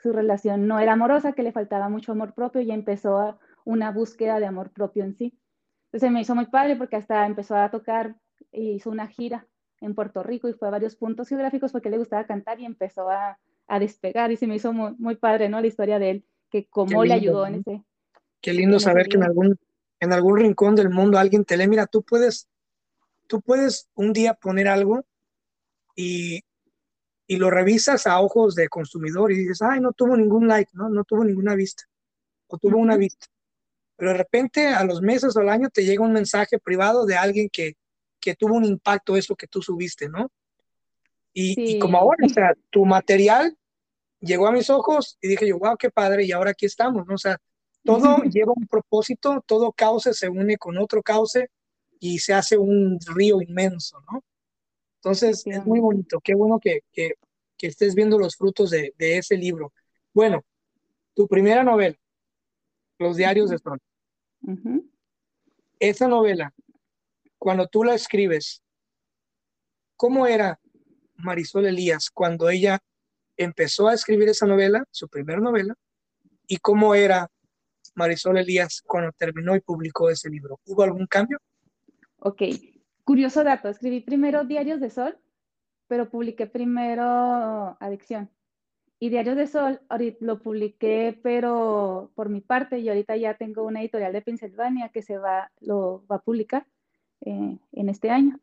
su relación no era amorosa, que le faltaba mucho amor propio y empezó a una búsqueda de amor propio en sí. Entonces me hizo muy padre porque hasta empezó a tocar y hizo una gira en Puerto Rico y fue a varios puntos geográficos porque le gustaba cantar y empezó a, a despegar y se me hizo muy, muy, padre, ¿no? La historia de él, que cómo le ayudó en ese, Qué lindo saber que en algún, en algún rincón del mundo alguien te lee. Mira, tú puedes, tú puedes un día poner algo y, y lo revisas a ojos de consumidor y dices, ay, no tuvo ningún like, no, no tuvo ninguna vista, o tuvo una vista. Pero de repente a los meses o al año te llega un mensaje privado de alguien que, que tuvo un impacto eso que tú subiste, ¿no? Y, y, como ahora, o sea, tu material llegó a mis ojos y dije yo, wow, qué padre, y ahora aquí estamos, ¿no? O sea, todo lleva un propósito, todo cauce se une con otro cauce y se hace un río inmenso, ¿no? Entonces, es muy bonito, qué bueno que, que, que estés viendo los frutos de, de, ese libro. Bueno, tu primera novela, Los Diarios de Sol. Esa novela, cuando tú la escribes, ¿cómo era Marisol Elías cuando ella empezó a escribir esa novela, su primera novela, y cómo era Marisol Elías cuando terminó y publicó ese libro. ¿Hubo algún cambio? Ok, curioso dato, escribí primero Diarios de Sol, pero publiqué primero Adicción. Y Diarios de Sol lo publiqué, pero por mi parte, y ahorita ya tengo una editorial de Pensilvania que se va, lo va a publicar eh, en este año.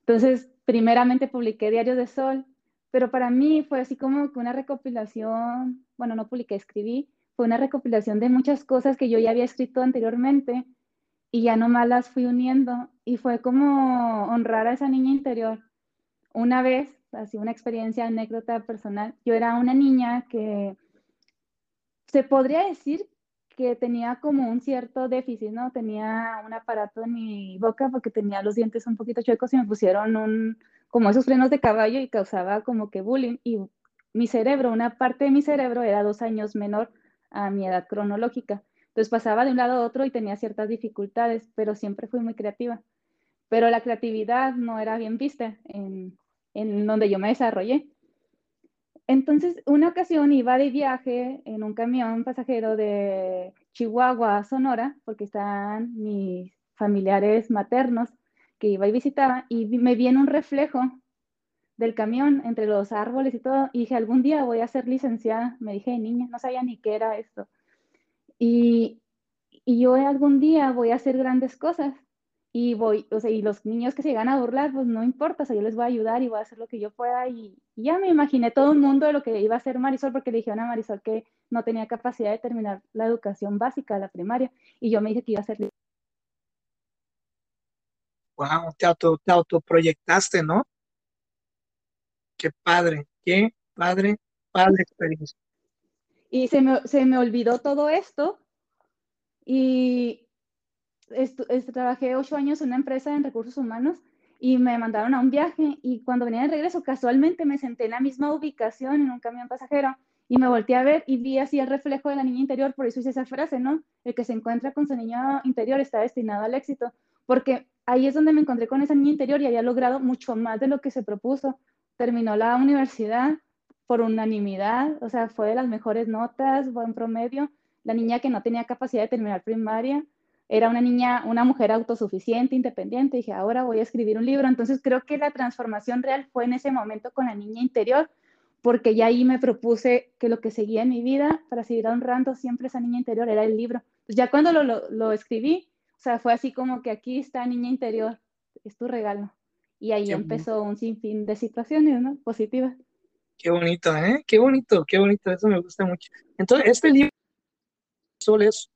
Entonces, primeramente publiqué Diarios de Sol, pero para mí fue así como que una recopilación, bueno, no publiqué, escribí, fue una recopilación de muchas cosas que yo ya había escrito anteriormente y ya nomás las fui uniendo y fue como honrar a esa niña interior. Una vez, así una experiencia, anécdota personal, yo era una niña que se podría decir que tenía como un cierto déficit, ¿no? Tenía un aparato en mi boca porque tenía los dientes un poquito chuecos y me pusieron un, como esos frenos de caballo y causaba como que bullying. Y mi cerebro, una parte de mi cerebro era dos años menor a mi edad cronológica. Entonces pasaba de un lado a otro y tenía ciertas dificultades, pero siempre fui muy creativa. Pero la creatividad no era bien vista en, en donde yo me desarrollé. Entonces, una ocasión iba de viaje en un camión pasajero de Chihuahua a Sonora, porque estaban mis familiares maternos que iba y visitaba y me vi en un reflejo del camión entre los árboles y todo y dije, algún día voy a ser licenciada. Me dije, niña, no sabía ni qué era esto. Y, y yo algún día voy a hacer grandes cosas y voy, o sea, y los niños que se llegan a burlar, pues no importa, o sea, yo les voy a ayudar y voy a hacer lo que yo pueda y, ya me imaginé todo el mundo de lo que iba a hacer Marisol porque le dijeron a Marisol que no tenía capacidad de terminar la educación básica, la primaria, y yo me dije que iba a ser wow, te, auto, te autoproyectaste, ¿no? Qué padre, qué padre, padre experiencia. Y se me, se me olvidó todo esto y trabajé ocho años en una empresa en recursos humanos y me mandaron a un viaje y cuando venía de regreso casualmente me senté en la misma ubicación en un camión pasajero y me volteé a ver y vi así el reflejo de la niña interior, por eso hice esa frase, ¿no? El que se encuentra con su niño interior está destinado al éxito, porque ahí es donde me encontré con esa niña interior y había logrado mucho más de lo que se propuso. Terminó la universidad por unanimidad, o sea, fue de las mejores notas, buen promedio. La niña que no tenía capacidad de terminar primaria, era una niña, una mujer autosuficiente, independiente. Dije, ahora voy a escribir un libro. Entonces creo que la transformación real fue en ese momento con la niña interior, porque ya ahí me propuse que lo que seguía en mi vida para seguir honrando siempre esa niña interior era el libro. Pues ya cuando lo, lo, lo escribí, o sea, fue así como que aquí está niña interior, es tu regalo. Y ahí empezó un sinfín de situaciones, ¿no? Positivas. Qué bonito, ¿eh? Qué bonito, qué bonito, eso me gusta mucho. Entonces, este libro solo es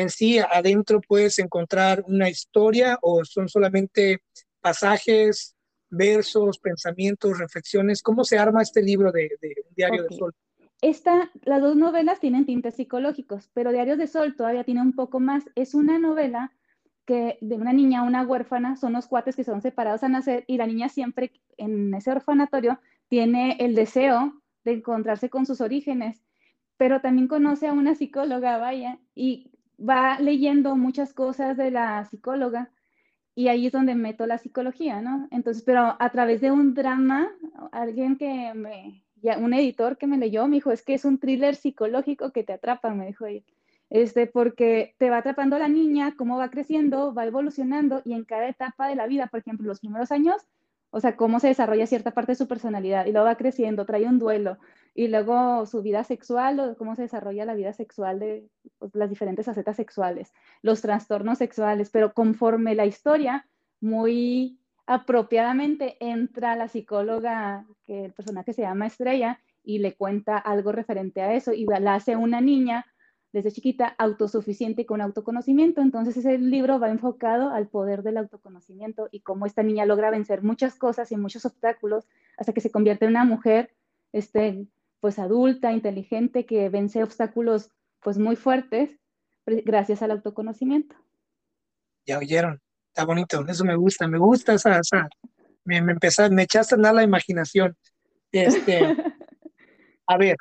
en sí, adentro puedes encontrar una historia o son solamente pasajes, versos, pensamientos, reflexiones. ¿Cómo se arma este libro de, de Diario de Sol? Esta, las dos novelas tienen tintes psicológicos, pero Diario de Sol todavía tiene un poco más. Es una novela de una niña, una huérfana, son los cuates que son separados a nacer y la niña siempre en ese orfanatorio tiene el deseo de encontrarse con sus orígenes, pero también conoce a una psicóloga, vaya, y va leyendo muchas cosas de la psicóloga y ahí es donde meto la psicología, ¿no? Entonces, pero a través de un drama, alguien que me, un editor que me leyó me dijo, es que es un thriller psicológico que te atrapa, me dijo ella este, porque te va atrapando la niña, cómo va creciendo, va evolucionando y en cada etapa de la vida, por ejemplo, los primeros años, o sea, cómo se desarrolla cierta parte de su personalidad y luego va creciendo, trae un duelo, y luego su vida sexual o cómo se desarrolla la vida sexual de pues, las diferentes facetas sexuales, los trastornos sexuales, pero conforme la historia, muy apropiadamente entra la psicóloga, que el personaje se llama Estrella, y le cuenta algo referente a eso y la hace una niña desde chiquita autosuficiente con autoconocimiento. Entonces ese libro va enfocado al poder del autoconocimiento y cómo esta niña logra vencer muchas cosas y muchos obstáculos hasta que se convierte en una mujer este, pues adulta, inteligente, que vence obstáculos pues muy fuertes gracias al autoconocimiento. Ya oyeron, está bonito, eso me gusta, me gusta esa, esa me, me, me echaste a andar la imaginación. Este, a ver,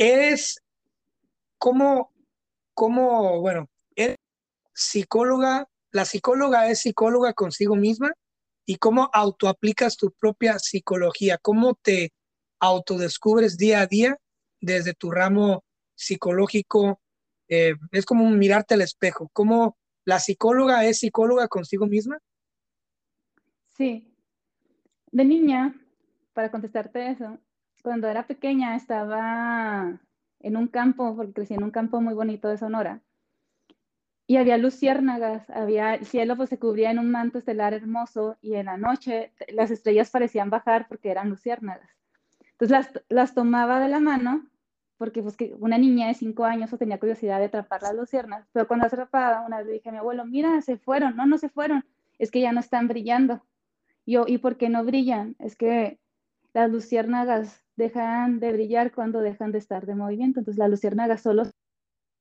es como, como, bueno, es psicóloga, la psicóloga es psicóloga consigo misma y cómo autoaplicas tu propia psicología, cómo te autodescubres día a día desde tu ramo psicológico. Eh, es como mirarte al espejo, cómo la psicóloga es psicóloga consigo misma. Sí. De niña, para contestarte eso, cuando era pequeña estaba en un campo, porque crecí en un campo muy bonito de Sonora, y había luciérnagas, había, el cielo pues se cubría en un manto estelar hermoso y en la noche las estrellas parecían bajar porque eran luciérnagas. Entonces las, las tomaba de la mano porque pues que una niña de cinco años tenía curiosidad de atrapar las luciérnagas, pero cuando las atrapaba una vez le dije a mi abuelo, mira, se fueron, no, no se fueron, es que ya no están brillando. Yo, ¿y por qué no brillan? Es que las luciérnagas dejan de brillar cuando dejan de estar de movimiento, entonces las luciérnagas solo,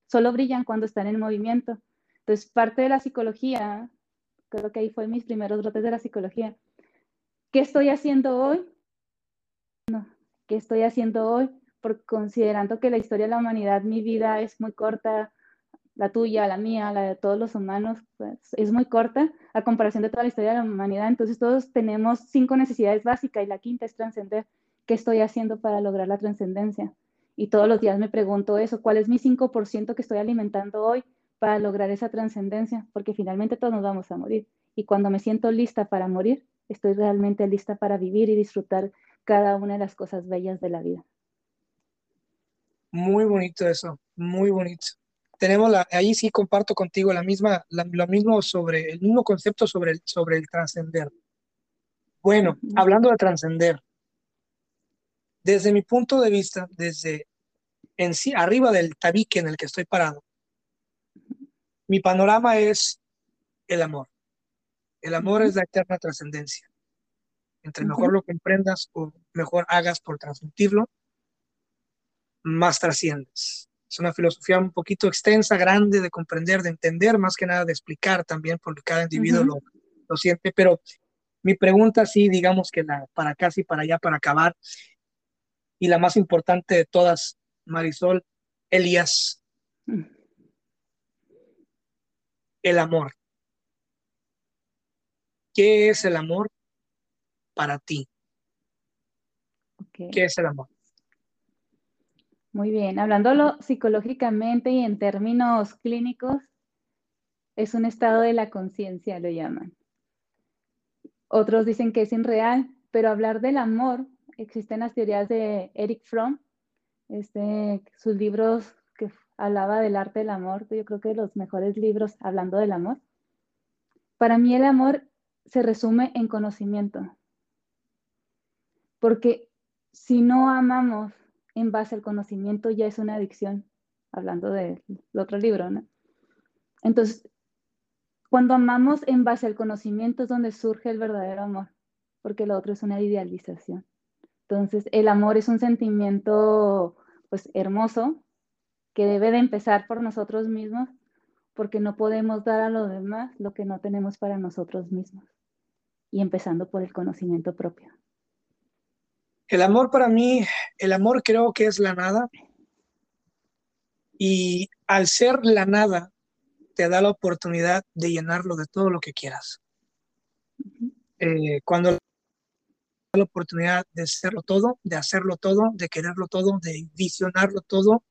solo brillan cuando están en movimiento. Entonces, parte de la psicología, creo que ahí fue mis primeros brotes de la psicología. ¿Qué estoy haciendo hoy? No, ¿qué estoy haciendo hoy? Porque considerando que la historia de la humanidad, mi vida es muy corta, la tuya, la mía, la de todos los humanos, pues, es muy corta a comparación de toda la historia de la humanidad. Entonces todos tenemos cinco necesidades básicas y la quinta es trascender. ¿Qué estoy haciendo para lograr la trascendencia? Y todos los días me pregunto eso, ¿cuál es mi 5% que estoy alimentando hoy? para lograr esa trascendencia, porque finalmente todos nos vamos a morir. Y cuando me siento lista para morir, estoy realmente lista para vivir y disfrutar cada una de las cosas bellas de la vida. Muy bonito eso, muy bonito. Tenemos la, ahí sí comparto contigo la misma, lo mismo sobre, el mismo concepto sobre el, sobre el trascender. Bueno, hablando de trascender, desde mi punto de vista, desde en sí, arriba del tabique en el que estoy parado, mi panorama es el amor. El amor es la eterna trascendencia. Entre mejor lo comprendas o mejor hagas por transmitirlo, más trasciendes. Es una filosofía un poquito extensa, grande de comprender, de entender, más que nada de explicar también, porque cada individuo lo, lo, siente. Pero mi pregunta, sí, digamos que la, para casi para allá, para acabar, y la más importante de todas, Marisol, Elías. Mm el amor. ¿Qué es el amor para ti? ¿Qué es el amor? Muy bien, hablándolo psicológicamente y en términos clínicos, es un estado de la conciencia, lo llaman. Otros dicen que es irreal, pero hablar del amor, existen las teorías de Eric Fromm, este, sus libros hablaba del arte del amor, yo creo que los mejores libros hablando del amor. Para mí el amor se resume en conocimiento, porque si no amamos en base al conocimiento ya es una adicción, hablando del otro libro, ¿no? Entonces, cuando amamos en base al conocimiento es donde surge el verdadero amor, porque lo otro es una idealización. Entonces, el amor es un sentimiento pues hermoso, que debe de empezar por nosotros mismos, porque no podemos dar a los demás lo que no tenemos para nosotros mismos. Y empezando por el conocimiento propio. El amor para mí, el amor creo que es la nada. Y al ser la nada, te da la oportunidad de llenarlo de todo lo que quieras. Eh, cuando la oportunidad de hacerlo todo, de hacerlo todo, de quererlo todo, de visionarlo todo,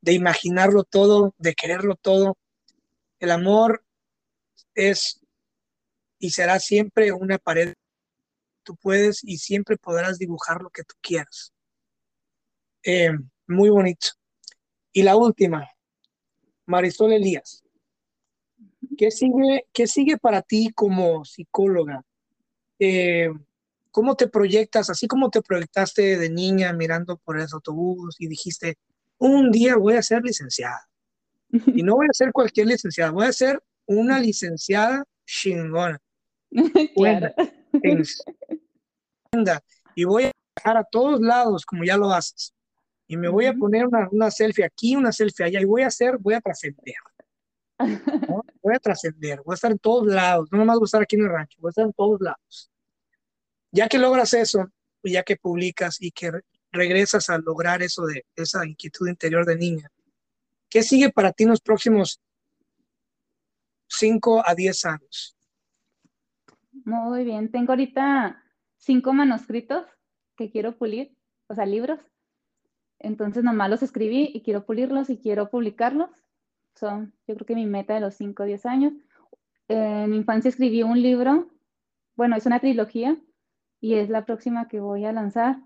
de imaginarlo todo, de quererlo todo. El amor es y será siempre una pared tú puedes y siempre podrás dibujar lo que tú quieras. Eh, muy bonito. Y la última, Marisol Elías. ¿Qué sigue, qué sigue para ti como psicóloga? Eh, ¿Cómo te proyectas? Así como te proyectaste de niña mirando por el autobús y dijiste, un día voy a ser licenciada. Y no voy a ser cualquier licenciada, voy a ser una licenciada chingona. y voy a viajar a todos lados como ya lo haces. Y me voy a poner una, una selfie aquí, una selfie allá y voy a hacer, voy a trascender. Voy a trascender, voy a estar en todos lados, no nomás voy a estar aquí en el rancho, voy a estar en todos lados. Ya que logras eso, ya que publicas y que regresas a lograr eso de esa inquietud interior de niña, ¿qué sigue para ti en los próximos 5 a 10 años? Muy bien, tengo ahorita cinco manuscritos que quiero pulir, o sea, libros. Entonces nomás los escribí y quiero pulirlos y quiero publicarlos. Son, yo creo que mi meta de los 5 o 10 años. en mi infancia escribí un libro, bueno, es una trilogía y es la próxima que voy a lanzar.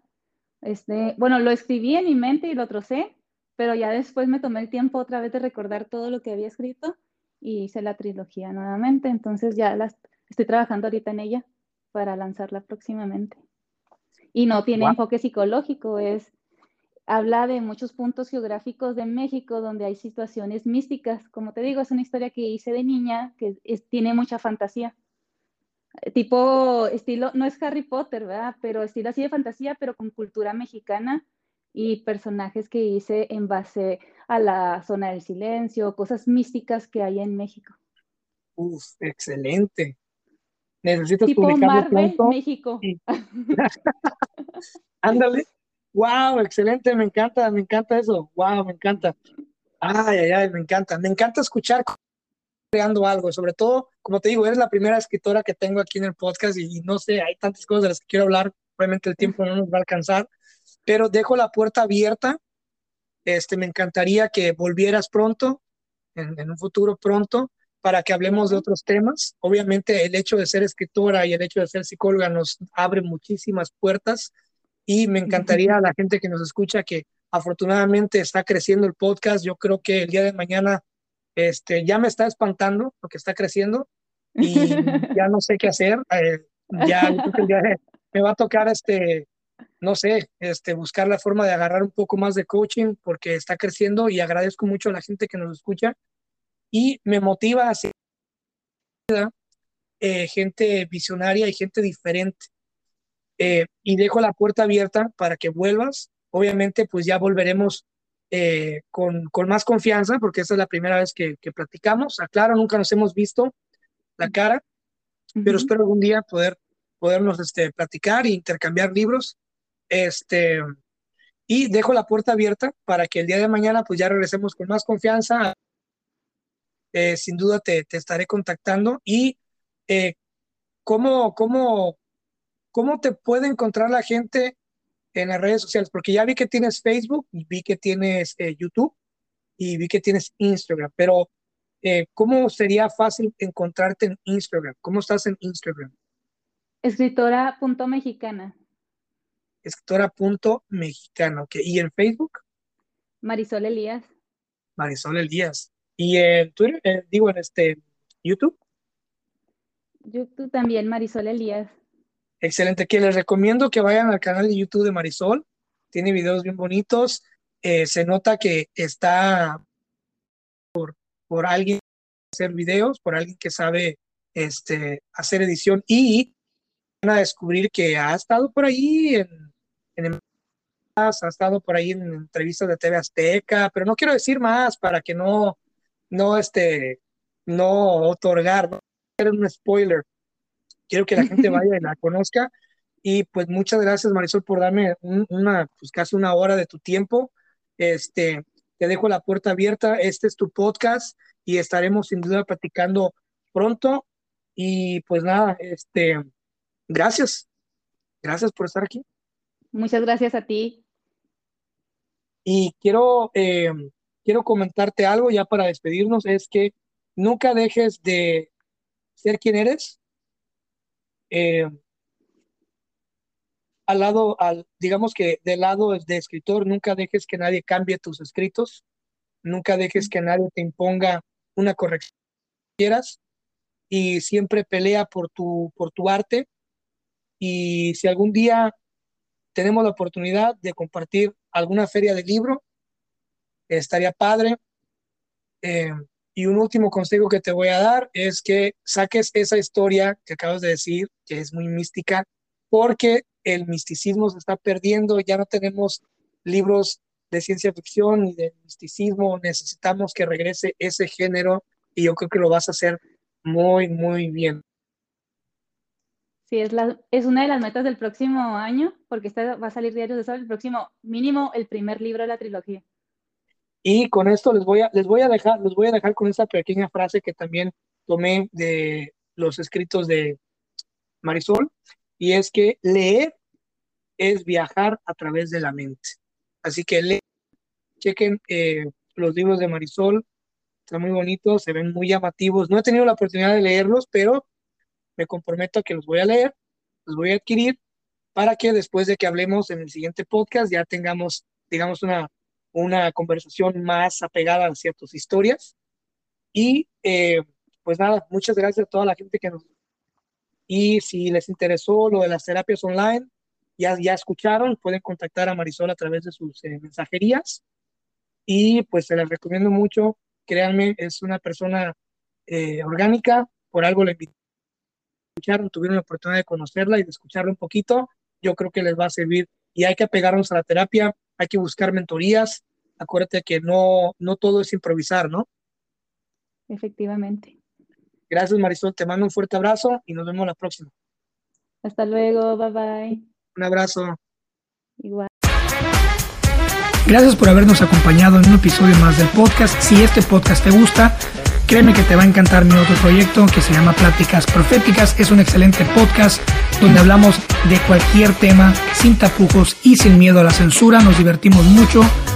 Este, bueno, lo escribí en mi mente y lo trocé, pero ya después me tomé el tiempo otra vez de recordar todo lo que había escrito y hice la trilogía nuevamente. Entonces ya las, estoy trabajando ahorita en ella para lanzarla próximamente. Y no tiene enfoque psicológico, es habla de muchos puntos geográficos de México donde hay situaciones místicas. Como te digo, es una historia que hice de niña que tiene mucha fantasía. Tipo estilo, no es Harry Potter, ¿verdad? Pero estilo así de fantasía, pero con cultura mexicana y personajes que hice en base a la zona del silencio, cosas místicas que hay en México. Uf, excelente. Necesitas tipo Marvel, México. Ándale. Wow, excelente, me encanta, me encanta eso. Wow, me encanta. Ay, ay, ay, me encanta. Me encanta escuchar creando algo, sobre todo, como te digo, eres la primera escritora que tengo aquí en el podcast y, no sé, hay tantas cosas de las que quiero hablar, obviamente el tiempo no nos va a alcanzar, pero dejo la puerta abierta. Este, me encantaría que volvieras pronto, en, en un futuro pronto, para que hablemos de otros temas. Obviamente el hecho de ser escritora y el hecho de ser psicóloga nos abre muchísimas puertas y me encantaría a la gente que nos escucha que afortunadamente está creciendo el podcast. Yo creo que el día de mañana este, ya me está espantando porque está creciendo y ya no sé qué hacer. Eh, ya me va a tocar, este, no sé, este, buscar la forma de agarrar un poco más de coaching porque está creciendo y agradezco mucho a la gente que nos escucha y me motiva a ser eh, gente visionaria y gente diferente. Eh, y dejo la puerta abierta para que vuelvas. Obviamente, pues ya volveremos eh, con, con, más confianza, porque esta es la primera vez que, que, platicamos. Aclaro, nunca nos hemos visto la cara, pero espero algún día poder podernos este, platicar e intercambiar libros. Este, y dejo la puerta abierta para que el día de mañana pues ya regresemos con más confianza. Eh, sin duda te, te, estaré contactando. ¿Y cómo, cómo ¿Cómo te puede encontrar la gente en las redes sociales? Porque ya vi que tienes Facebook, vi que tienes eh, YouTube y vi que tienes Instagram, pero eh, ¿cómo sería fácil encontrarte en Instagram? ¿Cómo estás en Instagram? Escritora.mexicana. Escritora.mexicana, ok. ¿Y en Facebook? Marisol Elías. Marisol Elías. ¿Y en Twitter? Eh, digo, en este YouTube. YouTube también, Marisol Elías. Excelente, que les recomiendo que vayan al canal de YouTube de Marisol. Tiene videos bien bonitos. Eh, se nota que está por, por alguien hacer videos, por alguien que sabe este, hacer edición y van a descubrir que ha estado por ahí en, en ha estado por ahí en entrevistas de TV Azteca, pero no quiero decir más para que no, no, este, no otorgar, no un spoiler quiero que la gente vaya y la conozca. Y pues muchas gracias Marisol por darme una, pues casi una hora de tu tiempo. Este, te dejo la puerta abierta. Este es tu podcast y estaremos sin duda platicando pronto. Y pues nada, este, gracias. Gracias por estar aquí. Muchas gracias a ti. Y quiero, eh, quiero comentarte algo ya para despedirnos, es que nunca dejes de ser quien eres, eh, al lado, al, digamos que del lado de escritor, nunca dejes que nadie cambie tus escritos, nunca dejes que nadie te imponga una corrección que quieras y siempre pelea por tu, por tu arte. Y si algún día tenemos la oportunidad de compartir alguna feria de libro, estaría padre. Eh, y un último consejo que te voy a dar es que saques esa historia que acabas de decir, que es muy mística, porque el misticismo se está perdiendo, ya no tenemos libros de ciencia ficción ni de misticismo, necesitamos que regrese ese género y yo creo que lo vas a hacer muy, muy bien. Sí, es, la, es una de las metas del próximo año, porque esta va a salir diario de sol, el próximo mínimo, el primer libro de la trilogía. Y con esto les voy a, les voy a dejar, les voy a dejar con esta pequeña frase que también tomé de los escritos de Marisol, y es que leer es viajar a través de la mente. Así que le chequen eh, los libros de Marisol, están muy bonitos, se ven muy llamativos. No he tenido la oportunidad de leerlos, pero me comprometo a que los voy a leer, los voy a adquirir para que después de que hablemos en el siguiente podcast ya tengamos, digamos, una, una conversación más apegada a ciertas historias. Y eh, pues nada, muchas gracias a toda la gente que nos y si les interesó lo de las terapias online, ya, ya escucharon, pueden contactar a Marisol a través de sus eh, mensajerías. Y pues se les recomiendo mucho, créanme, es una persona eh, orgánica, por algo la escucharon, tuvieron la oportunidad de conocerla y de escucharla un poquito, yo creo que les va a servir. Y hay que apegarnos a la terapia, hay que buscar mentorías. Acuérdate que no, no todo es improvisar, ¿no? Efectivamente. Gracias, Marisol. Te mando un fuerte abrazo y nos vemos la próxima. Hasta luego. Bye bye. Un abrazo. Igual. Gracias por habernos acompañado en un episodio más del podcast. Si este podcast te gusta, créeme que te va a encantar mi otro proyecto que se llama Pláticas Proféticas. Es un excelente podcast donde hablamos de cualquier tema sin tapujos y sin miedo a la censura. Nos divertimos mucho